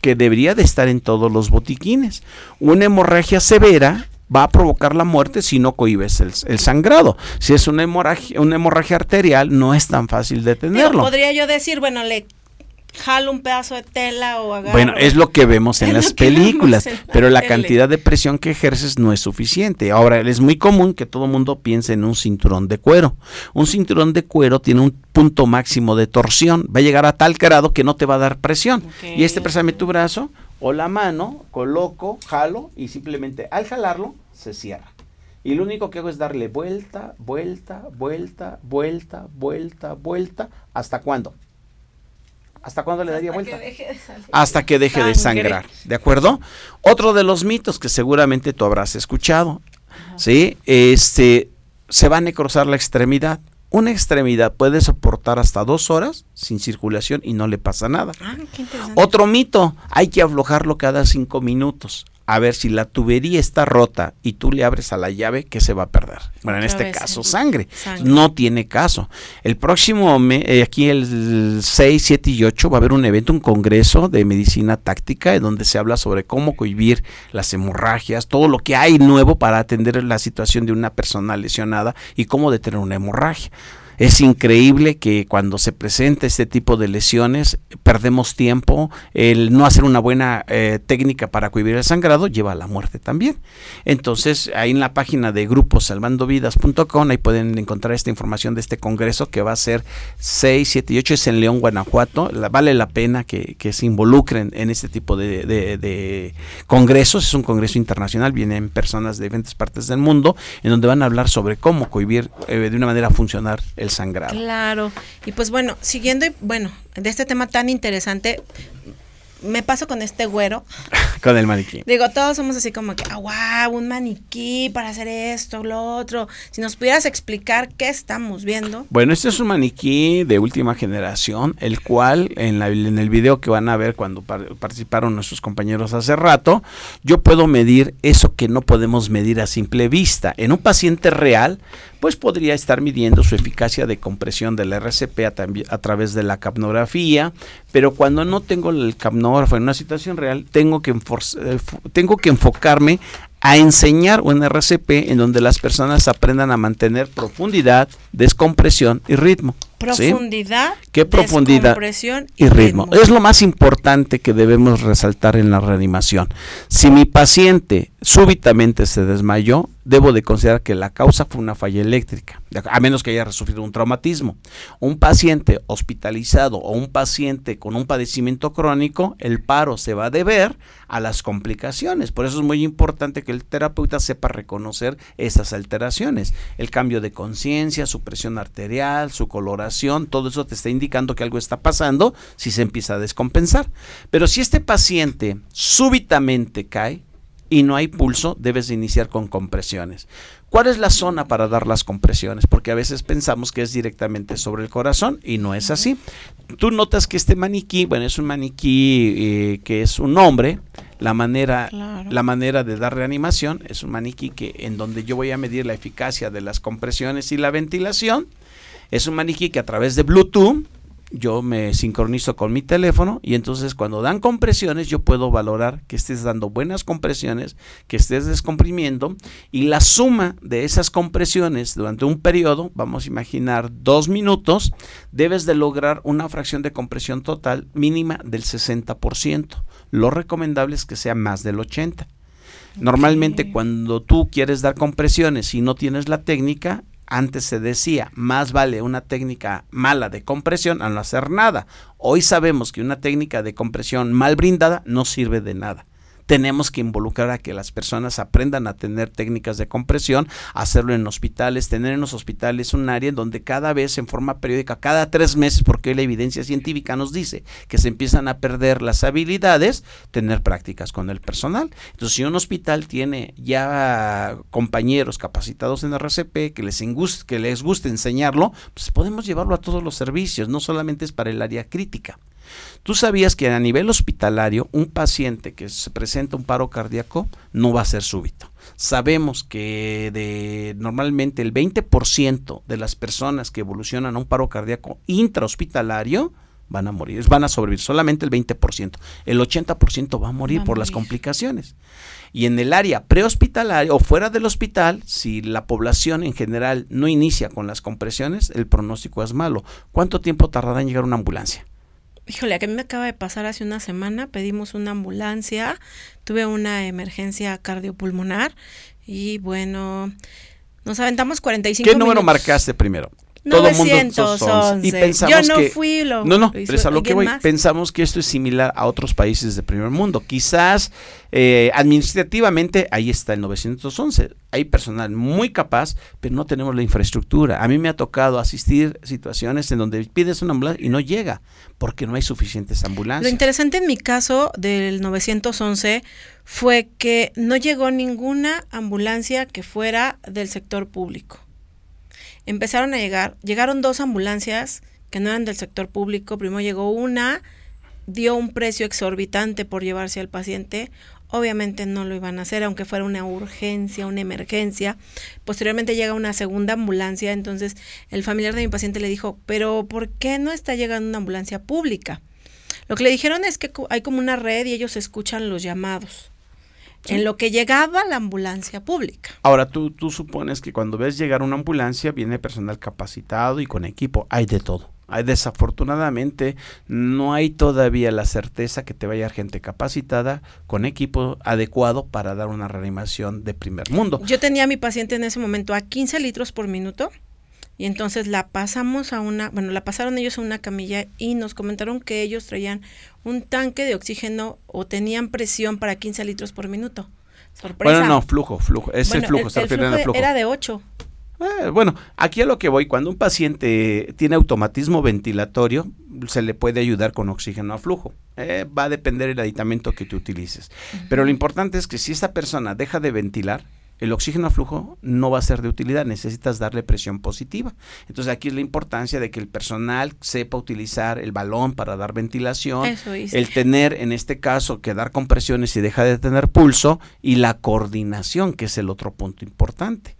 S2: que debería de estar en todos los botiquines. Una hemorragia severa va a provocar la muerte si no cohibes el, sangrado. Si es una hemorragia, una hemorragia arterial, no es tan fácil detenerlo.
S1: podría yo decir, bueno, le jalo un pedazo de tela o agarro.
S2: Bueno, es lo que vemos en las películas, pero la cantidad de presión que ejerces no es suficiente. Ahora, es muy común que todo mundo piense en un cinturón de cuero. Un cinturón de cuero tiene un punto máximo de torsión, va a llegar a tal grado que no te va a dar presión. Y este, préstame tu brazo, o la mano, coloco, jalo y simplemente al jalarlo se cierra. Y lo único que hago es darle vuelta, vuelta, vuelta, vuelta, vuelta, vuelta. ¿Hasta cuándo? ¿Hasta cuándo le daría vuelta? Hasta que deje de sangrar. ¿De acuerdo? Otro de los mitos que seguramente tú habrás escuchado. ¿Sí? Este, se va a necrosar la extremidad una extremidad puede soportar hasta dos horas sin circulación y no le pasa nada. Ah, Otro mito, hay que aflojarlo cada cinco minutos a ver si la tubería está rota y tú le abres a la llave, ¿qué se va a perder? Bueno, en este caso, sangre. No tiene caso. El próximo, eh, aquí el 6, 7 y 8, va a haber un evento, un congreso de medicina táctica, en donde se habla sobre cómo cohibir las hemorragias, todo lo que hay nuevo para atender la situación de una persona lesionada y cómo detener una hemorragia. Es increíble que cuando se presenta este tipo de lesiones perdemos tiempo, el no hacer una buena eh, técnica para cohibir el sangrado lleva a la muerte también. Entonces, ahí en la página de gruposalvandovidas.com, ahí pueden encontrar esta información de este congreso que va a ser 6, 7 y 8, es en León, Guanajuato. vale la pena que, se involucren en este tipo de, congresos. Es un congreso internacional, vienen personas de diferentes partes del mundo, en donde van a hablar sobre cómo cohibir eh, de una manera funcionar el sangrado.
S1: Claro. Y pues bueno, siguiendo, bueno, de este tema tan interesante, me paso con este güero.
S2: con el maniquí.
S1: Digo, todos somos así como que, ah, wow, un maniquí para hacer esto, lo otro. Si nos pudieras explicar qué estamos viendo.
S2: Bueno, este es un maniquí de última generación, el cual en, la, en el video que van a ver cuando participaron nuestros compañeros hace rato, yo puedo medir eso que no podemos medir a simple vista. En un paciente real, pues podría estar midiendo su eficacia de compresión del RCP a, a, través de la capnografía, pero cuando no tengo el capnógrafo en una situación real, tengo que, eh, tengo que enfocarme a enseñar un RCP en donde las personas aprendan a mantener profundidad, descompresión y ritmo.
S1: Profundidad.
S2: ¿Qué profundidad? Y ritmo. Es lo más importante que debemos resaltar en la reanimación. Si mi paciente súbitamente se desmayó, debo de considerar que la causa fue una falla eléctrica, a menos que haya sufrido un traumatismo. Un paciente hospitalizado o un paciente con un padecimiento crónico, el paro se va a deber a las complicaciones. Por eso es muy importante que el terapeuta sepa reconocer esas alteraciones. El cambio de conciencia, su presión arterial, su coloración, todo eso te está indicando que algo está pasando si se empieza a descompensar. Pero si este paciente súbitamente cae, y no hay pulso, debes de iniciar con compresiones. ¿Cuál es la zona para dar las compresiones? Porque a veces pensamos que es directamente sobre el corazón y no es así. Tú notas que este maniquí, bueno, es un maniquí eh, que es un hombre, la manera, la manera de dar reanimación es un maniquí que en donde yo voy a medir la eficacia de las compresiones y la ventilación. Es un maniquí que a través de Bluetooth yo me sincronizo con mi teléfono y entonces cuando dan compresiones yo puedo valorar que estés dando buenas compresiones, que estés descomprimiendo y la suma de esas compresiones durante un periodo, vamos a imaginar dos minutos, debes de lograr una fracción de compresión total mínima del 60%. Lo recomendable es que sea más del 80%. Normalmente cuando tú quieres dar compresiones y no tienes la técnica, antes se decía, más vale una técnica mala de compresión a no hacer nada. Hoy sabemos que una técnica de compresión mal brindada no sirve de nada tenemos que involucrar a que las personas aprendan a tener técnicas de compresión, hacerlo en hospitales, tener en los hospitales un área en donde cada vez en forma periódica, cada tres meses, porque la evidencia científica nos dice que se empiezan a perder las habilidades, tener prácticas con el personal. Entonces, si un hospital tiene ya compañeros capacitados en RCP que les, que les guste enseñarlo, pues podemos llevarlo a todos los servicios, no solamente es para el área crítica. Tú sabías que a nivel hospitalario un paciente que se presenta un paro cardíaco no va a ser súbito. Sabemos que de normalmente el 20% de las personas que evolucionan a un paro cardíaco intrahospitalario van a morir, van a sobrevivir, solamente el 20%. El 80% va a morir por las complicaciones. Y en el área prehospitalaria o fuera del hospital, si la población en general no inicia con las compresiones, el pronóstico es malo. ¿Cuánto tiempo tardará en llegar una ambulancia?
S1: Híjole, a mí me acaba de pasar hace una semana, pedimos una ambulancia, tuve una emergencia cardiopulmonar y bueno, nos aventamos 45
S2: ¿Qué número marcaste primero?
S1: Todo mundo y pensamos Yo no fui lo
S2: No, no, pero a lo que voy, pensamos que esto es similar a otros países de primer mundo. Quizás eh, administrativamente ahí está el 911. Hay personal muy capaz, pero no tenemos la infraestructura. A mí me ha tocado asistir situaciones en donde pides una ambulancia y no llega porque no hay suficientes ambulancias.
S1: Lo interesante en mi caso del 911 fue que no llegó ninguna ambulancia que fuera del sector público empezaron a llegar, llegaron dos ambulancias que no eran del sector público, primero llegó una, dio un precio exorbitante por llevarse al paciente, obviamente no lo iban a hacer, aunque fuera una urgencia, una emergencia. Posteriormente llega una segunda ambulancia, entonces el familiar de mi paciente le dijo, pero ¿por qué no está llegando una ambulancia pública? Lo que le dijeron es que hay como una red y ellos escuchan los llamados. En lo que llegaba la ambulancia pública.
S2: Ahora, tú, tú supones que cuando ves llegar una ambulancia viene personal capacitado y con equipo. Hay de todo. Hay, desafortunadamente, no hay todavía la certeza que te vaya gente capacitada con equipo adecuado para dar una reanimación de primer mundo.
S1: Yo tenía a mi paciente en ese momento a 15 litros por minuto y entonces la pasamos a una, bueno, la pasaron ellos a una camilla y nos comentaron que ellos traían un tanque de oxígeno o tenían presión para 15 litros por minuto. Sorpresa.
S2: Bueno, no, flujo, flujo. Es el flujo,
S1: se refiere al flujo. Era de 8.
S2: Eh, bueno, aquí a lo que voy, cuando un paciente tiene automatismo ventilatorio, se le puede ayudar con oxígeno a flujo. Eh, va a depender el aditamento que tú utilices. Pero lo importante es que si esta persona deja de ventilar, el oxígeno a flujo no va a ser de utilidad, necesitas darle presión positiva. Entonces aquí es la importancia de que el personal sepa utilizar el balón para dar ventilación, el tener en este caso que dar compresiones y deja de tener pulso y la coordinación, que es el otro punto importante.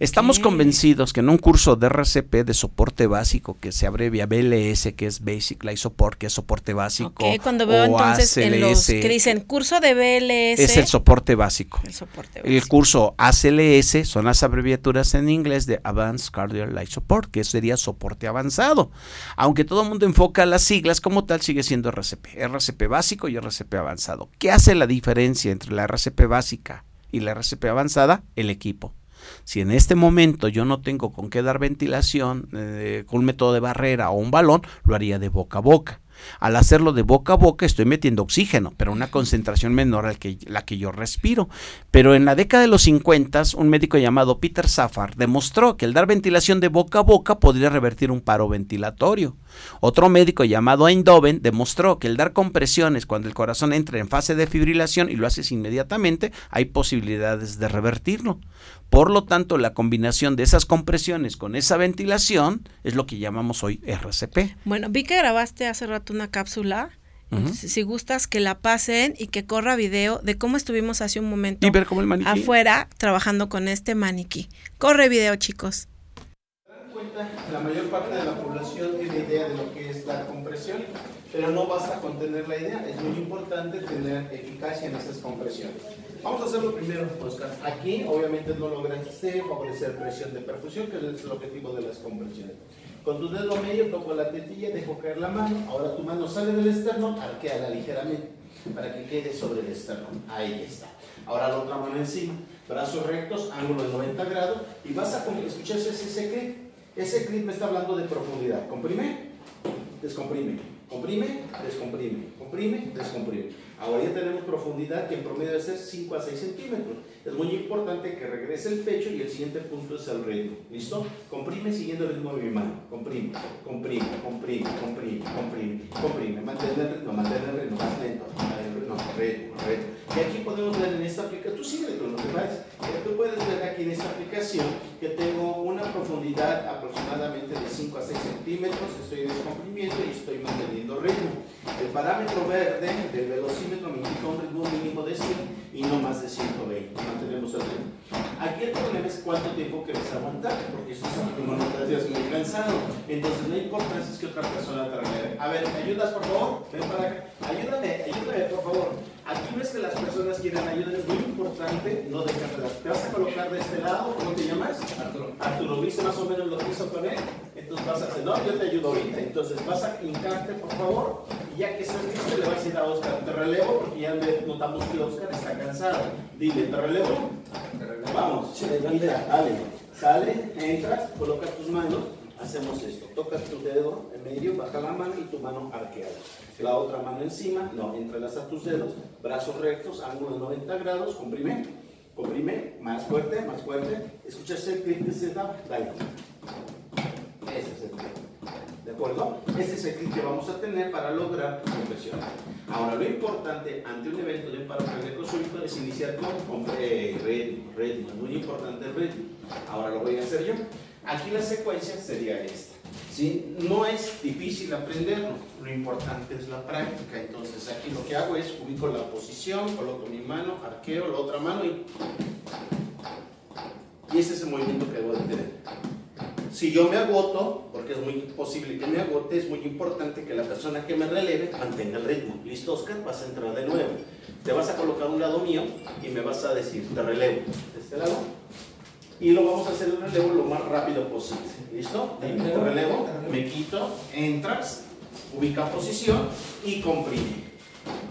S2: Estamos convencidos que en un curso de RCP de soporte básico que se abrevia BLS, que es Basic Life Support, que es soporte básico.
S1: cuando veo entonces en los que dicen curso de BLS.
S2: Es el soporte básico. El soporte básico. El curso ACLS son las abreviaturas en inglés de Advanced Cardiac Life Support, que sería soporte avanzado. Aunque todo el mundo enfoca las siglas como tal, sigue siendo RCP. RCP básico y RCP avanzado. ¿Qué hace la diferencia entre la RCP básica y la RCP avanzada? El equipo. Si en este momento yo no tengo con qué dar ventilación eh, con un método de barrera o un balón, lo haría de boca a boca. Al hacerlo de boca a boca estoy metiendo oxígeno, pero una concentración menor a la que yo respiro. Pero en la década de los 50, un médico llamado Peter Safar demostró que el dar ventilación de boca a boca podría revertir un paro ventilatorio. Otro médico llamado Eindhoven demostró que el dar compresiones cuando el corazón entra en fase de fibrilación y lo haces inmediatamente, hay posibilidades de revertirlo. Por lo tanto, la combinación de esas compresiones con esa ventilación es lo que llamamos hoy RCP.
S1: Bueno, vi que grabaste hace rato una cápsula. si gustas que la pasen y que corra video de cómo estuvimos hace un momento afuera trabajando con este maniquí. Corre video, chicos.
S2: cuenta, la mayor parte de la población tiene idea de lo que es la compresión, pero no basta con tener la idea, es muy importante tener eficacia en esas compresiones. Vamos a hacerlo primero, Oscar. Aquí, obviamente, no lograste favorecer presión de perfusión, que es el objetivo de las compresiones. Con tu dedo medio toco la tetilla, dejo caer la mano. Ahora tu mano sale del externo, arqueala ligeramente para que quede sobre el externo. Ahí está. Ahora la otra mano encima, brazos rectos, ángulo de 90 grados. Y vas a escuchar ese clip. Ese clip me está hablando de profundidad. Comprime, descomprime. Comprime, descomprime. Comprime, descomprime. Ahora ya tenemos profundidad que en promedio debe ser 5 a 6 centímetros. Es muy importante que regrese el pecho y el siguiente punto es el ritmo. ¿Listo? Comprime siguiendo el ritmo de mi mano. Comprime, comprime, comprime, comprime, comprime, comprime. Mantén el ritmo, mantén el ritmo más lento. No, ritmo, ritmo. Y aquí podemos ver en esta aplicación, tú sigue con los demás. Tú puedes ver aquí en esta aplicación que tengo profundidad aproximadamente de 5 a 6 centímetros. Estoy descomprimiendo y estoy manteniendo ritmo. El parámetro verde del velocímetro me indica un ritmo mínimo de 100 y no más de 120. Mantenemos el ritmo. Aquí el problema es cuánto tiempo querés aguantar, porque esto es muy cansado. Entonces no importa si es que otra persona te A ver, ¿me ayudas por favor? Ven para acá. Ayúdame, ayúdame por favor. Aquí ves que las personas quieren ayuda, es muy importante no dejarlas. ¿Te vas a colocar de este lado? ¿Cómo te llamas? Arturo. Arturo, ¿viste más o menos lo que hizo con él? Entonces vas a hacer, no, yo te ayudo ahorita. Entonces vas a hincarte, por favor, y ya que estás listo, le vas a decir a Oscar, te relevo, porque ya notamos que Oscar está cansado. Dile, ¿te relevo? Te relevo. Vamos, mira, dale. Sale, entras, colocas tus manos hacemos esto. Tocas tu dedo en medio, baja la mano y tu mano arqueada. La otra mano encima, no, entrelaza tus dedos, brazos rectos, ángulo de 90 grados, comprime, comprime, más fuerte, más fuerte. ¿Escuchas el clic se da? Dale. Ese es el clic. ¿De acuerdo? Ese es el clic que vamos a tener para lograr compresión. Ahora, lo importante ante un evento de un paro cardíaco súbito es iniciar con, con eh, ritmo, muy importante el ritmo. Ahora lo voy a hacer yo. Aquí la secuencia sería esta. ¿Sí? No es difícil aprenderlo, lo importante es la práctica. Entonces aquí lo que hago es ubico la posición, coloco mi mano, arqueo la otra mano y... Y ese es el movimiento que debo de tener. Si yo me agoto, por porque es muy posible que me agote, es muy importante que la persona que me releve mantenga el ritmo. ¿Listo, Oscar? Vas a entrar de nuevo. Te vas a colocar a un lado mío y me vas a decir, te relevo. De este lado. Y lo vamos a hacer el relevo lo más rápido posible. ¿Listo? Te relevo, me quito, entras, ubica posición y comprime.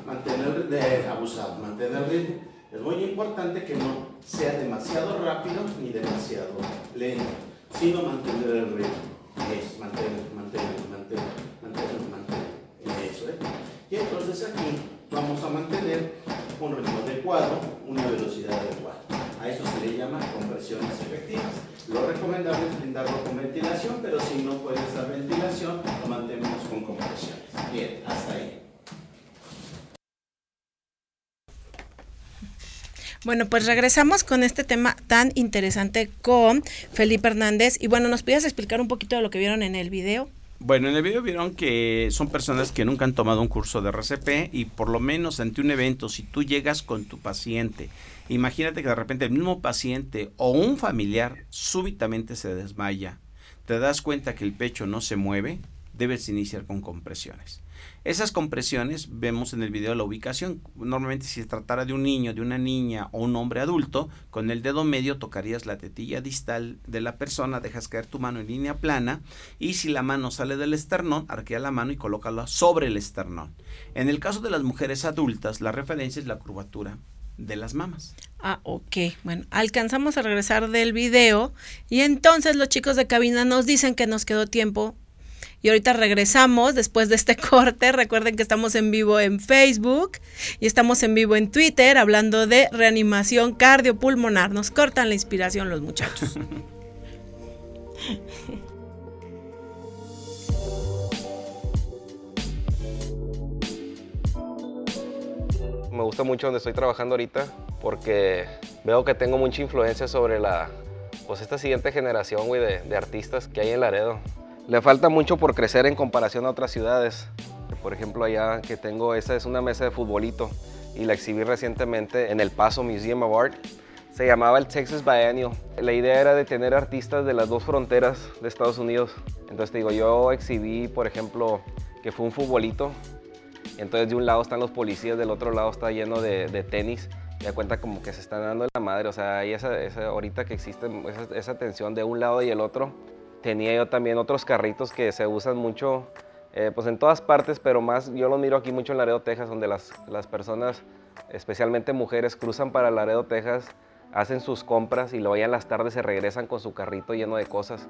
S2: Mantener de abusado, mantener el ritmo. Es muy importante que no sea demasiado rápido ni demasiado lento, sino mantener el ritmo. Eso, mantener, mantener, mantener, mantener, mantener. Eso, ¿eh? Y entonces aquí vamos a mantener un ritmo adecuado, una velocidad adecuada. A eso se le llama compresiones efectivas. Lo recomendable es brindarlo con ventilación, pero si no puedes dar ventilación, lo mantenemos con compresiones. Bien, hasta ahí.
S1: Bueno, pues regresamos con este tema tan interesante con Felipe Hernández. Y bueno, ¿nos podías explicar un poquito de lo que vieron en el video?
S2: Bueno, en el video vieron que son personas que nunca han tomado un curso de RCP y por lo menos ante un evento, si tú llegas con tu paciente, imagínate que de repente el mismo paciente o un familiar súbitamente se desmaya, te das cuenta que el pecho no se mueve, debes iniciar con compresiones. Esas compresiones vemos en el video la ubicación. Normalmente si se tratara de un niño, de una niña o un hombre adulto, con el dedo medio tocarías la tetilla distal de la persona, dejas caer tu mano en línea plana y si la mano sale del esternón, arquea la mano y colócala sobre el esternón. En el caso de las mujeres adultas, la referencia es la curvatura de las mamas.
S1: Ah, ok. Bueno, alcanzamos a regresar del video y entonces los chicos de cabina nos dicen que nos quedó tiempo y ahorita regresamos después de este corte. Recuerden que estamos en vivo en Facebook y estamos en vivo en Twitter hablando de reanimación cardiopulmonar. Nos cortan la inspiración los muchachos.
S3: Me gusta mucho donde estoy trabajando ahorita porque veo que tengo mucha influencia sobre la, pues esta siguiente generación, güey, de, de artistas que hay en Laredo. Le falta mucho por crecer en comparación a otras ciudades. Por ejemplo, allá que tengo, esa es una mesa de futbolito y la exhibí recientemente en el Paso Museum of Art. Se llamaba el Texas Biennial. La idea era de tener artistas de las dos fronteras de Estados Unidos. Entonces te digo, yo exhibí, por ejemplo, que fue un futbolito. Entonces de un lado están los policías, del otro lado está lleno de, tenis. Y da cuenta como que se están dando la madre. O sea, hay esa, esa ahorita que existe esa tensión de un lado y el otro tenía yo también otros carritos que se usan mucho eh, pues en todas partes, pero más yo los miro aquí mucho en Laredo, Texas, donde las, las personas, especialmente mujeres, cruzan para Laredo, Texas, hacen sus compras y luego ya las tardes se regresan con su carrito lleno de cosas.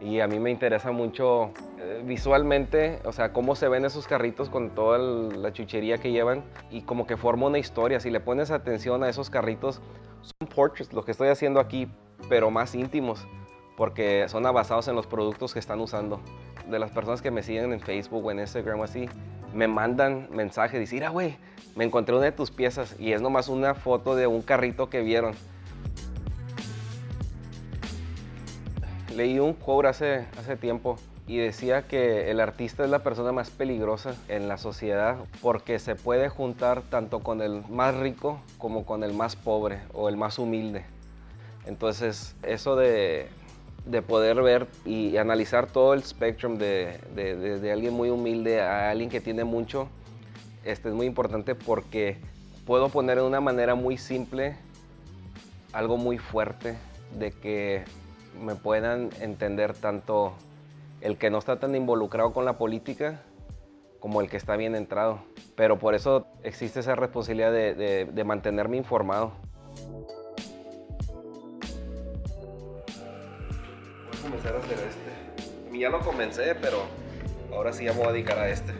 S3: Y a mí me interesa mucho eh, visualmente, o sea, cómo se ven esos carritos con toda el, la chuchería que llevan y como que forma una historia. Si le pones atención a esos carritos, son portraits, lo que estoy haciendo aquí, pero más íntimos porque son basados en los productos que están usando. De las personas que me siguen en Facebook o en Instagram o así, me mandan mensajes, dicen, mira, güey, me encontré una de tus piezas y es nomás una foto de un carrito que vieron. Leí un quote hace, hace tiempo y decía que el artista es la persona más peligrosa en la sociedad porque se puede juntar tanto con el más rico como con el más pobre o el más humilde. Entonces, eso de de poder ver y analizar todo el spectrum de, de, alguien muy humilde a alguien que tiene mucho, este es muy importante porque puedo poner de una manera muy simple algo muy fuerte de que me puedan entender tanto el que no está tan involucrado con la política como el que está bien entrado. Pero por eso existe esa responsabilidad de, de mantenerme informado. A hacer este. Ya lo comencé, pero ahora sí ya voy a dedicar a este.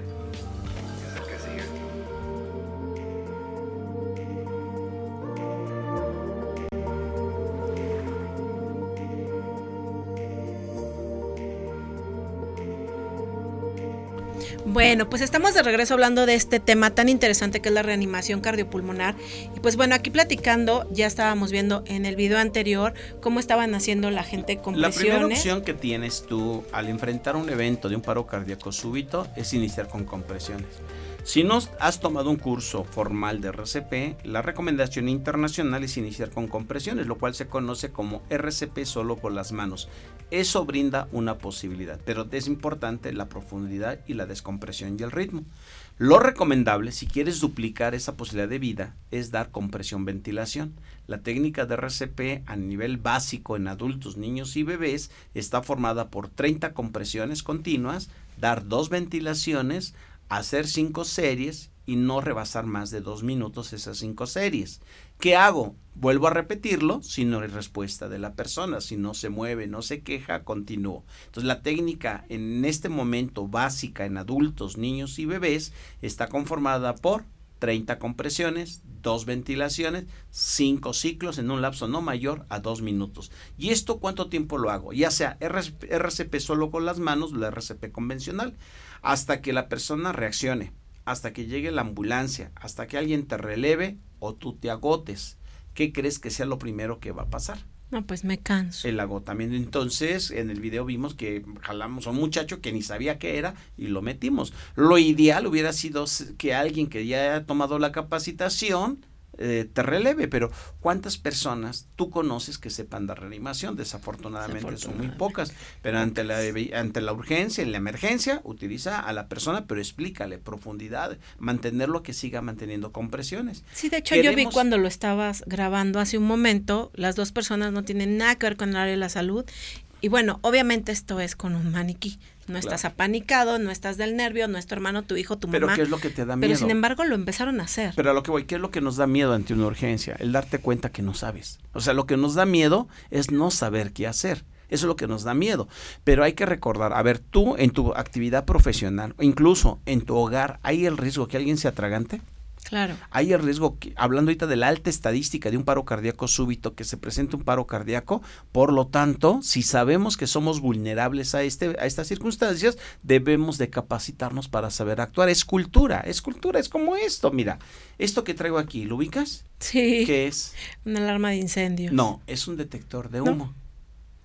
S1: Bueno, pues estamos de regreso hablando de este tema tan interesante que es la reanimación cardiopulmonar. Y pues bueno, aquí platicando, ya estábamos viendo en el video anterior cómo estaban haciendo la gente con
S2: La primera opción que tienes tú al enfrentar un evento de un paro cardíaco súbito es iniciar con compresiones. Si no has tomado un curso formal de RCP, la recomendación internacional es iniciar con compresiones, lo cual se conoce como RCP solo con las manos. Eso brinda una posibilidad, pero es importante la profundidad y la descompresión y el ritmo. Lo recomendable, si quieres duplicar esa posibilidad de vida, es dar compresión-ventilación. La técnica de RCP a nivel básico en adultos, niños y bebés está formada por 30 compresiones continuas, dar dos ventilaciones, hacer cinco series y no rebasar más de dos minutos esas cinco series. ¿Qué hago? Vuelvo a repetirlo si no hay respuesta de la persona, si no se mueve, no se queja, continúo. Entonces la técnica en este momento básica en adultos, niños y bebés está conformada por 30 compresiones, dos ventilaciones, cinco ciclos en un lapso no mayor a dos minutos. ¿Y esto cuánto tiempo lo hago? Ya sea RCP solo con las manos la RCP convencional, hasta que la persona reaccione, hasta que llegue la ambulancia, hasta que alguien te releve o tú te agotes. ¿Qué crees que sea lo primero que va a pasar?
S1: No, pues me canso.
S2: El agotamiento. Entonces, en el video vimos que jalamos a un muchacho que ni sabía qué era y lo metimos. Lo ideal hubiera sido que alguien que ya haya tomado la capacitación eh, te releve, pero ¿cuántas personas tú conoces que sepan dar reanimación? Desafortunadamente son muy pocas, pero ante la, ante la urgencia, en la emergencia, utiliza a la persona, pero explícale profundidad, mantenerlo que siga manteniendo compresiones.
S1: Sí, de hecho yo vi cuando lo estabas grabando hace un momento, las dos personas no tienen nada que ver con el área de la salud y bueno, obviamente esto es con un maniquí. No estás apanicado, no estás del nervio, no es tu hermano, tu hijo, tu mamá.
S2: Pero ¿qué es lo que te da miedo?
S1: Pero sin embargo lo empezaron a hacer.
S2: Pero a lo que voy, ¿qué es lo que nos da miedo ante una urgencia? El darte cuenta que no sabes. O sea, lo que nos da miedo es no saber qué hacer. Eso es lo que nos da miedo. Pero hay que recordar, a ver, tú en tu actividad profesional, o incluso en tu hogar, ¿hay el riesgo que alguien se atragante?
S1: Claro.
S2: Hay el riesgo, que, hablando ahorita de la alta estadística de un paro cardíaco súbito, que se presente un paro cardíaco, por lo tanto, si sabemos que somos vulnerables a, este, a estas circunstancias, debemos de capacitarnos para saber actuar. Es cultura, es cultura, es como esto. Mira, esto que traigo aquí, ¿lo ubicas?
S1: Sí.
S2: ¿Qué es?
S1: Una alarma de incendios.
S2: No, es un detector de humo.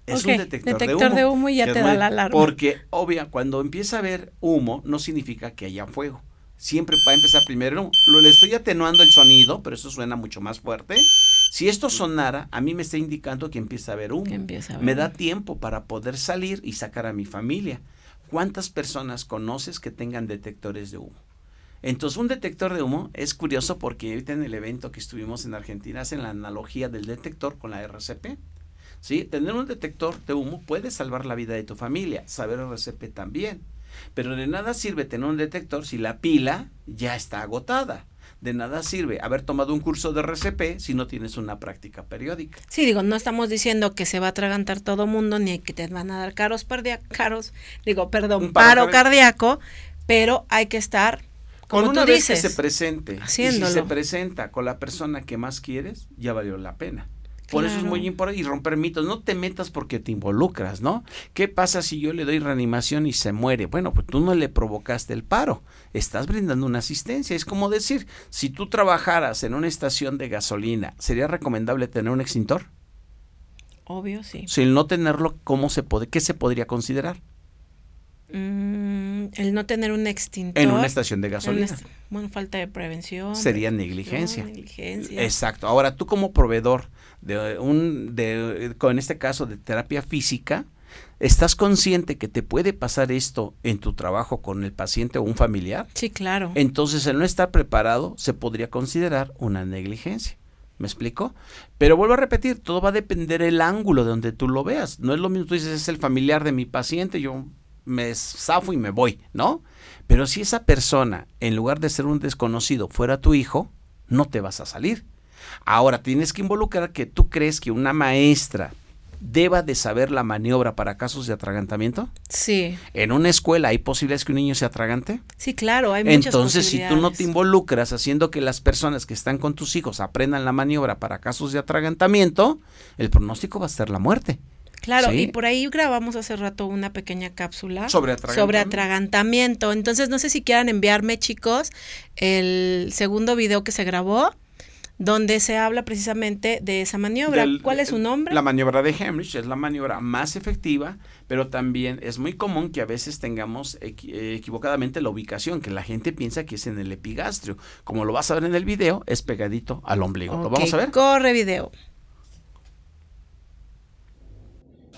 S2: Es un detector,
S1: de, humo,
S2: de
S1: humo. y ya te da la alarma.
S2: Porque, obvia, cuando empieza a haber humo, no significa que haya fuego siempre va a empezar primero. Lo, le estoy atenuando el sonido, pero eso suena mucho más fuerte. Si esto sonara, a mí me está indicando que empieza a haber humo. Me da tiempo para poder salir y sacar a mi familia. ¿Cuántas personas conoces que tengan detectores de humo? Entonces, un detector de humo es curioso porque ahorita en el evento que estuvimos en Argentina hacen la analogía del detector con la RCP. ¿Sí? Tener un detector de humo puede salvar la vida de tu familia, saber RCP también. Pero de nada sirve tener un detector si la pila ya está agotada. De nada sirve haber tomado un curso de RCP si no tienes una práctica periódica.
S1: Sí, digo, no estamos diciendo que se va a atragantar todo mundo ni que te van a dar caros, caros digo, perdón, paro, cardíaco, pero hay que estar como
S2: con una
S1: tú
S2: vez
S1: dices,
S2: que se presente, y si se presenta con la persona que más quieres, ya valió la pena. Por eso es muy importante y romper mitos. No te metas porque te involucras, ¿no? ¿Qué pasa si yo le doy reanimación y se muere? Bueno, pues tú no le provocaste el paro. Estás brindando una asistencia. Es como decir, si tú trabajaras en una estación de gasolina, ¿sería recomendable tener un extintor?
S1: Obvio, sí.
S2: Si el no tenerlo, ¿cómo se puede, ¿qué se podría considerar?
S1: Mm, el no tener un extintor.
S2: En una estación de gasolina.
S1: bueno, falta de prevención.
S2: Sería negligencia.
S1: negligencia.
S2: Exacto. Ahora, tú como proveedor de un, de, con este caso de terapia física, ¿estás consciente que te puede pasar esto en tu trabajo con el paciente o un familiar?
S1: Sí, claro.
S2: Entonces, el no estar preparado se podría considerar una negligencia. ¿Me explico? Pero vuelvo a repetir, todo va a depender el ángulo de donde tú lo veas. No es lo mismo, tú dices, es el familiar de mi paciente, yo me zafo y me voy, ¿no? Pero si esa persona, en lugar de ser un desconocido, fuera tu hijo, no te vas a salir. Ahora, tienes que involucrar que tú crees que una maestra deba de saber la maniobra para casos de atragantamiento?
S1: Sí.
S2: ¿En una escuela hay posibilidades que un niño se atragante?
S1: Sí, claro, hay muchas
S2: Entonces, si tú no te involucras haciendo que las personas que están con tus hijos aprendan la maniobra para casos de atragantamiento, el pronóstico va a ser la muerte.
S1: Claro, y por ahí grabamos hace rato una pequeña cápsula
S2: sobre atragantamiento.
S1: sobre atragantamiento. Entonces, no sé si quieran enviarme, chicos, el segundo video que se grabó donde se habla precisamente de esa maniobra.
S2: Del-
S1: ¿Cuál es su nombre?
S2: La maniobra de Hemrich es la maniobra más efectiva, pero también es muy común que a veces tengamos equi- eh, equivocadamente la ubicación, que la gente piensa que es en el epigastrio. Como lo vas a ver en el video, es pegadito al ombligo. ¿Lo vamos a ver?
S1: Corre video.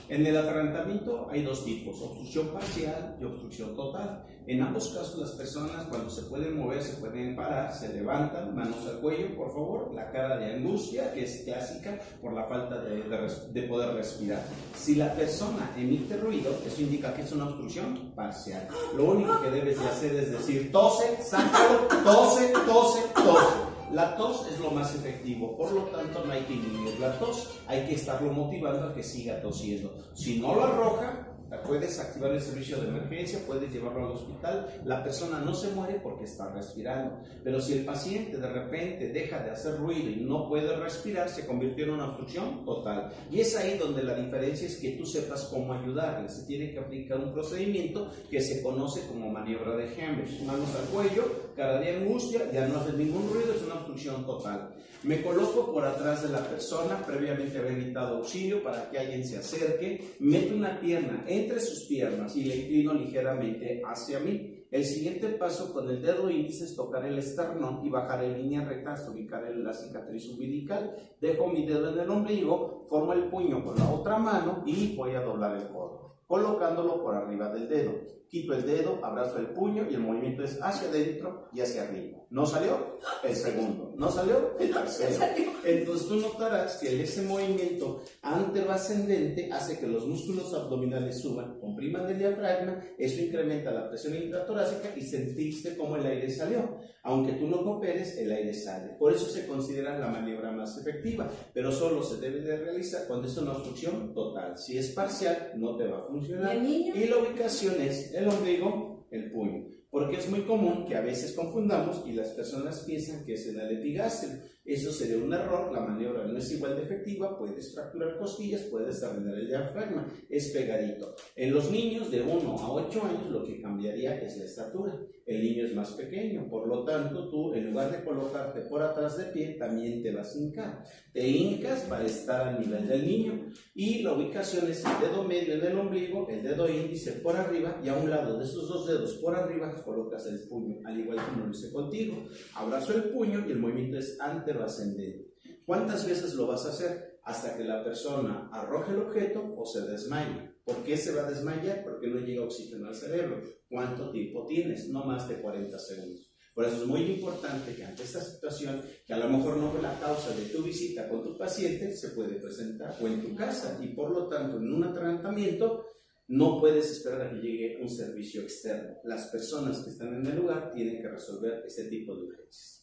S2: En el atragantamiento hay dos tipos, obstrucción parcial y obstrucción total. En ambos casos las personas cuando se pueden mover, se pueden parar, se levantan, manos al cuello, por favor, la cara de angustia, que es clásica por la falta de, poder respirar. Si la persona emite ruido, eso indica que es una obstrucción parcial. Lo único que debes de hacer es decir, tose, sácalo, tose, tose, tose. La tos es lo más efectivo, por lo tanto no hay que inhibir la tos, hay que estarlo motivando a que siga tosiendo. Si no lo arroja, puedes activar el servicio de emergencia, puedes llevarlo al hospital, la persona no se muere porque está respirando, pero si el paciente de repente deja de hacer ruido y no puede respirar, se convirtió en una obstrucción total. Y es ahí donde la diferencia es que tú sepas cómo ayudarle, se tiene que aplicar un procedimiento que se conoce como maniobra de Hemrich, manos al cuello, cara de angustia, ya no hace ningún ruido, es una obstrucción total. Me coloco por atrás de la persona, previamente haber gritado auxilio para que alguien se acerque, meto una pierna entre sus piernas y le inclino ligeramente hacia mí. El siguiente paso con el dedo índice es tocar el esternón y bajar en línea recta hasta ubicar la cicatriz umbilical. Dejo mi dedo en el ombligo, formo el puño con la otra mano y voy a doblar el codo, colocándolo por arriba del dedo. Quito el dedo, abrazo el puño y el movimiento es hacia adentro y hacia arriba. ¿No salió? El segundo. ¿No salió? El tercero. Entonces tú notarás que ese movimiento anteroascendente hace que los músculos abdominales suban, compriman el diafragma, eso incrementa la presión intratorácica y sentiste como el aire salió. Aunque tú no cooperes, el aire sale. Por eso se considera la maniobra más efectiva, pero solo se debe de realizar cuando es una obstrucción total. Si es parcial, no te va a funcionar. Y la ubicación es el ombligo, el puño. Porque es muy común que a veces confundamos y las personas piensan que es el epigastrio. Eso sería un error, la maniobra no es igual de efectiva, puedes fracturar costillas, puedes arruinar el diafragma, es pegadito. En los niños de 1 a 8 años lo que cambiaría es la estatura. El niño es más pequeño, por lo tanto tú en lugar de colocarte por atrás de pie, también te vas a hincar. Te hincas para estar al nivel del niño y la ubicación es el dedo medio en el ombligo, el dedo índice por arriba y a un lado de esos dos dedos por arriba colocas el puño, al igual que lo hice contigo. Abrazo el puño y el movimiento es anteroascendente. ¿Cuántas veces lo vas a hacer? Hasta que la persona arroje el objeto o se desmaye. ¿Por qué se va a desmayar? Porque no llega oxígeno al cerebro. ¿Cuánto tiempo tienes? No más de 40 segundos. Por eso es muy importante que ante esta situación, que a lo mejor no fue la causa de tu visita con tu paciente, se puede presentar o en tu casa y por lo tanto en un tratamiento no puedes esperar a que llegue un servicio externo. Las personas que están en el lugar tienen que resolver este tipo de urgencias.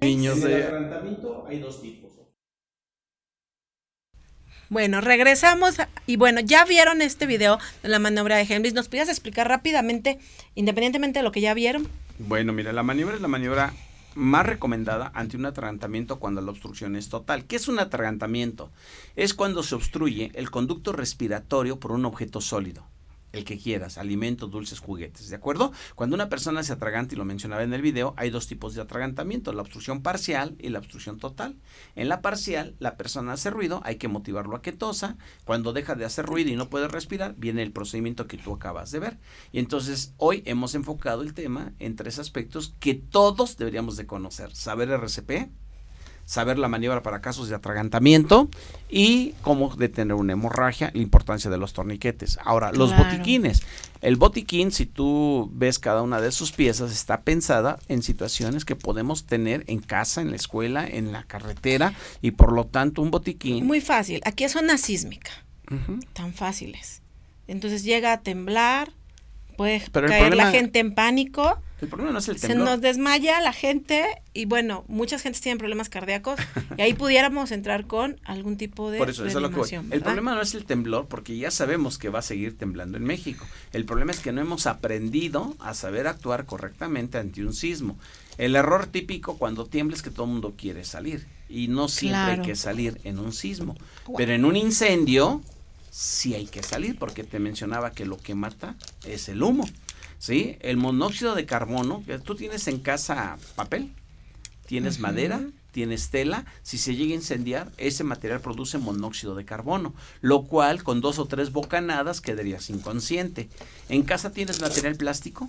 S5: Niños de...
S2: atragantamiento hay dos tipos.
S1: Bueno, regresamos y bueno, ya vieron este video de la maniobra de Henry. ¿Nos podías explicar rápidamente, independientemente de lo que ya vieron?
S2: Bueno, mira, la maniobra es la maniobra más recomendada ante un atragantamiento cuando la obstrucción es total. ¿Qué es un atragantamiento? Es cuando se obstruye el conducto respiratorio por un objeto sólido. El que quieras, alimentos, dulces, juguetes, ¿de acuerdo? Cuando una persona se atraganta, y lo mencionaba en el video, hay dos tipos de atragantamiento, la obstrucción parcial y la obstrucción total. En la parcial, la persona hace ruido, hay que motivarlo a que tosa. Cuando deja de hacer ruido y no puede respirar, viene el procedimiento que tú acabas de ver. Y entonces, hoy hemos enfocado el tema en tres aspectos que todos deberíamos de conocer. Saber RCP, saber la maniobra para casos de atragantamiento y cómo detener una hemorragia, la importancia de los torniquetes. Ahora, los botiquines. El botiquín, si tú ves cada una de sus piezas, está pensada en situaciones que podemos tener en casa, en la escuela, en la carretera y por lo tanto un botiquín.
S1: Muy fácil. Aquí es zona sísmica. Tan fáciles. Entonces llega a temblar, puede
S2: Pero
S1: caer la gente en pánico,
S2: El problema no es el
S1: se
S2: temblor.
S1: nos desmaya la gente y bueno, muchas gentes tienen problemas cardíacos y ahí pudiéramos entrar con algún tipo de
S2: Por eso, eso es lo que voy.
S1: reanimación,
S2: El
S1: ¿verdad?
S2: problema no es el temblor, porque ya sabemos que va a seguir temblando en México. El problema es que no hemos aprendido a saber actuar correctamente ante un sismo. El error típico cuando tiembla es que todo el mundo quiere salir. Y no siempre
S1: Claro.
S2: hay que salir en un sismo. Pero en un incendio sí hay que salir, porque te mencionaba que lo que mata es el humo. ¿Sí? El monóxido de carbono, que tú tienes en casa papel, Tienes madera, tienes tela, si se llega a incendiar, ese material produce monóxido de carbono, lo cual con dos o tres bocanadas quedarías inconsciente. ¿En casa tienes material plástico?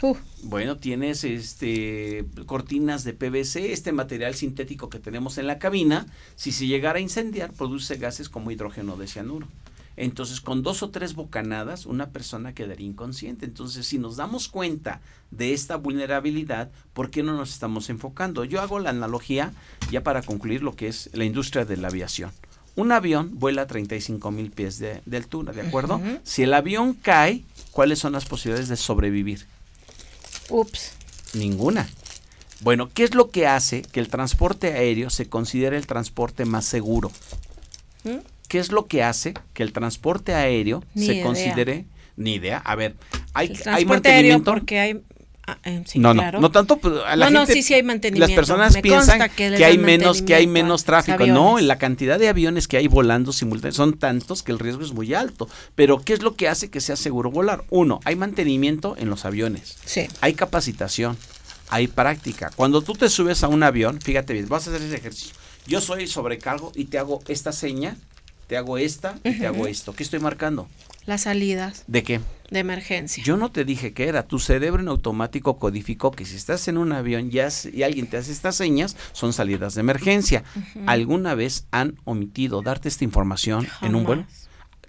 S1: Uh,
S2: Bueno, tienes este cortinas de PVC, este material sintético que tenemos en la cabina, si se llegara a incendiar, produce gases como hidrógeno de cianuro. Entonces, con dos o tres bocanadas, una persona quedaría inconsciente. Entonces, si nos damos cuenta de esta vulnerabilidad, ¿por qué no nos estamos enfocando? Yo hago la analogía, ya para concluir, lo que es la industria de la aviación. Un avión vuela a 35 mil pies de, de altura, ¿de acuerdo? Si el avión cae, ¿cuáles son las posibilidades de sobrevivir?
S1: ups.
S2: Ninguna. Bueno, ¿qué es lo que hace que el transporte aéreo se considere el transporte más seguro?
S1: ¿Mm?
S2: ¿Qué es lo que hace que el transporte aéreo
S1: Ni
S2: se
S1: idea.
S2: considere ni idea? A ver, hay,
S1: El
S2: hay
S1: transporte aéreo
S2: mantenimiento.
S1: porque hay... ah, eh, sí,
S2: no,
S1: claro.
S2: no, no tanto pues, a la
S1: No, no, sí, sí hay mantenimiento.
S2: Las personas
S1: Me
S2: piensan que, hay menos que hay
S1: mantenimiento
S2: menos tráfico. No, en la cantidad de aviones que hay volando simultáneos son tantos que el riesgo es muy alto. Pero ¿qué es lo que hace que sea seguro volar? Uno, hay mantenimiento en los aviones.
S1: Sí.
S2: Hay capacitación, hay práctica. Cuando tú te subes a un avión, fíjate bien, vas a hacer ese ejercicio. Yo soy sobrecargo y te hago esta seña, te hago esta y te hago esto. ¿Qué estoy marcando?
S1: Las salidas
S2: ¿De qué?
S1: de emergencia.
S2: Yo no te dije que era. Tu cerebro en automático codificó que si estás en un avión ya y alguien te hace estas señas, son salidas de emergencia. ¿Alguna vez han omitido darte esta información en un vuelo?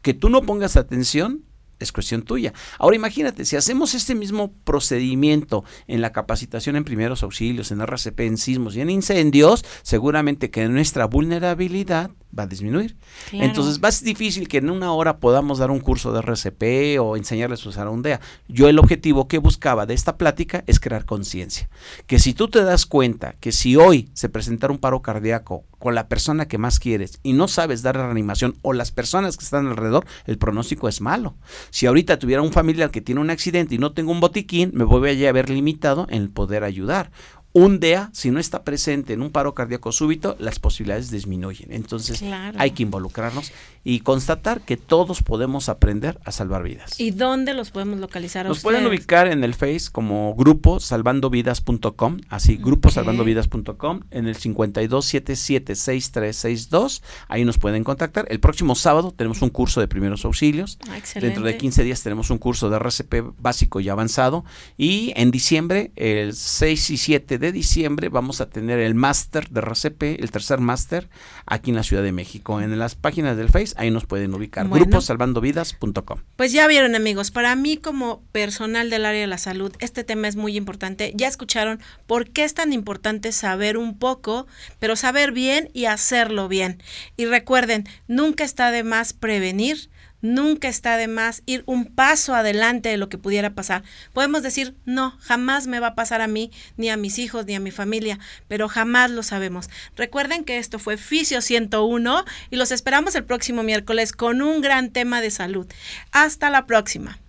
S2: Que tú no pongas atención es cuestión tuya. Ahora imagínate, si hacemos este mismo procedimiento en la capacitación en primeros auxilios, en RCP, en sismos y en incendios, seguramente que nuestra vulnerabilidad va a disminuir.
S1: Claro.
S2: Entonces va a ser difícil que en una hora podamos dar un curso de RCP o enseñarles a usar un DEA. Yo el objetivo que buscaba de esta plática es crear conciencia. Que si tú te das cuenta que si hoy se presentara un paro cardíaco con la persona que más quieres y no sabes dar reanimación o las personas que están alrededor, el pronóstico es malo. Si ahorita tuviera un familiar que tiene un accidente y no tengo un botiquín, me voy a ver limitado en el poder ayudar. Un DEA, si no está presente en un paro cardíaco súbito, las posibilidades disminuyen. Entonces
S1: Claro.
S2: hay que involucrarnos y constatar que todos podemos aprender a salvar vidas.
S1: ¿Y dónde los podemos localizar a
S2: Nos pueden ubicar en el Face como grupo salvandovidas.com, así grupo
S1: Ok.
S2: salvandovidas.com, en el 52776362, ahí nos pueden contactar. El próximo sábado tenemos un curso de primeros auxilios.
S1: Ah.
S2: Dentro de 15 días tenemos un curso de RCP básico y avanzado. Y en diciembre, el 6 y 7 de diciembre, vamos a tener el máster de RCP, el tercer máster, aquí en la Ciudad de México. En las páginas del Face, ahí nos pueden ubicar.
S1: Bueno.
S2: Grupo salvandovidas.com.
S1: Pues ya vieron amigos, para mí como personal del área de la salud, este tema es muy importante. Ya escucharon por qué es tan importante saber un poco, pero saber bien y hacerlo bien. Y recuerden, nunca está de más prevenir. Nunca está de más ir un paso adelante de lo que pudiera pasar. Podemos decir, no, jamás me va a pasar a mí, ni a mis hijos, ni a mi familia, pero jamás lo sabemos. Recuerden que esto fue Fisio 101 y los esperamos el próximo miércoles con un gran tema de salud. Hasta la próxima.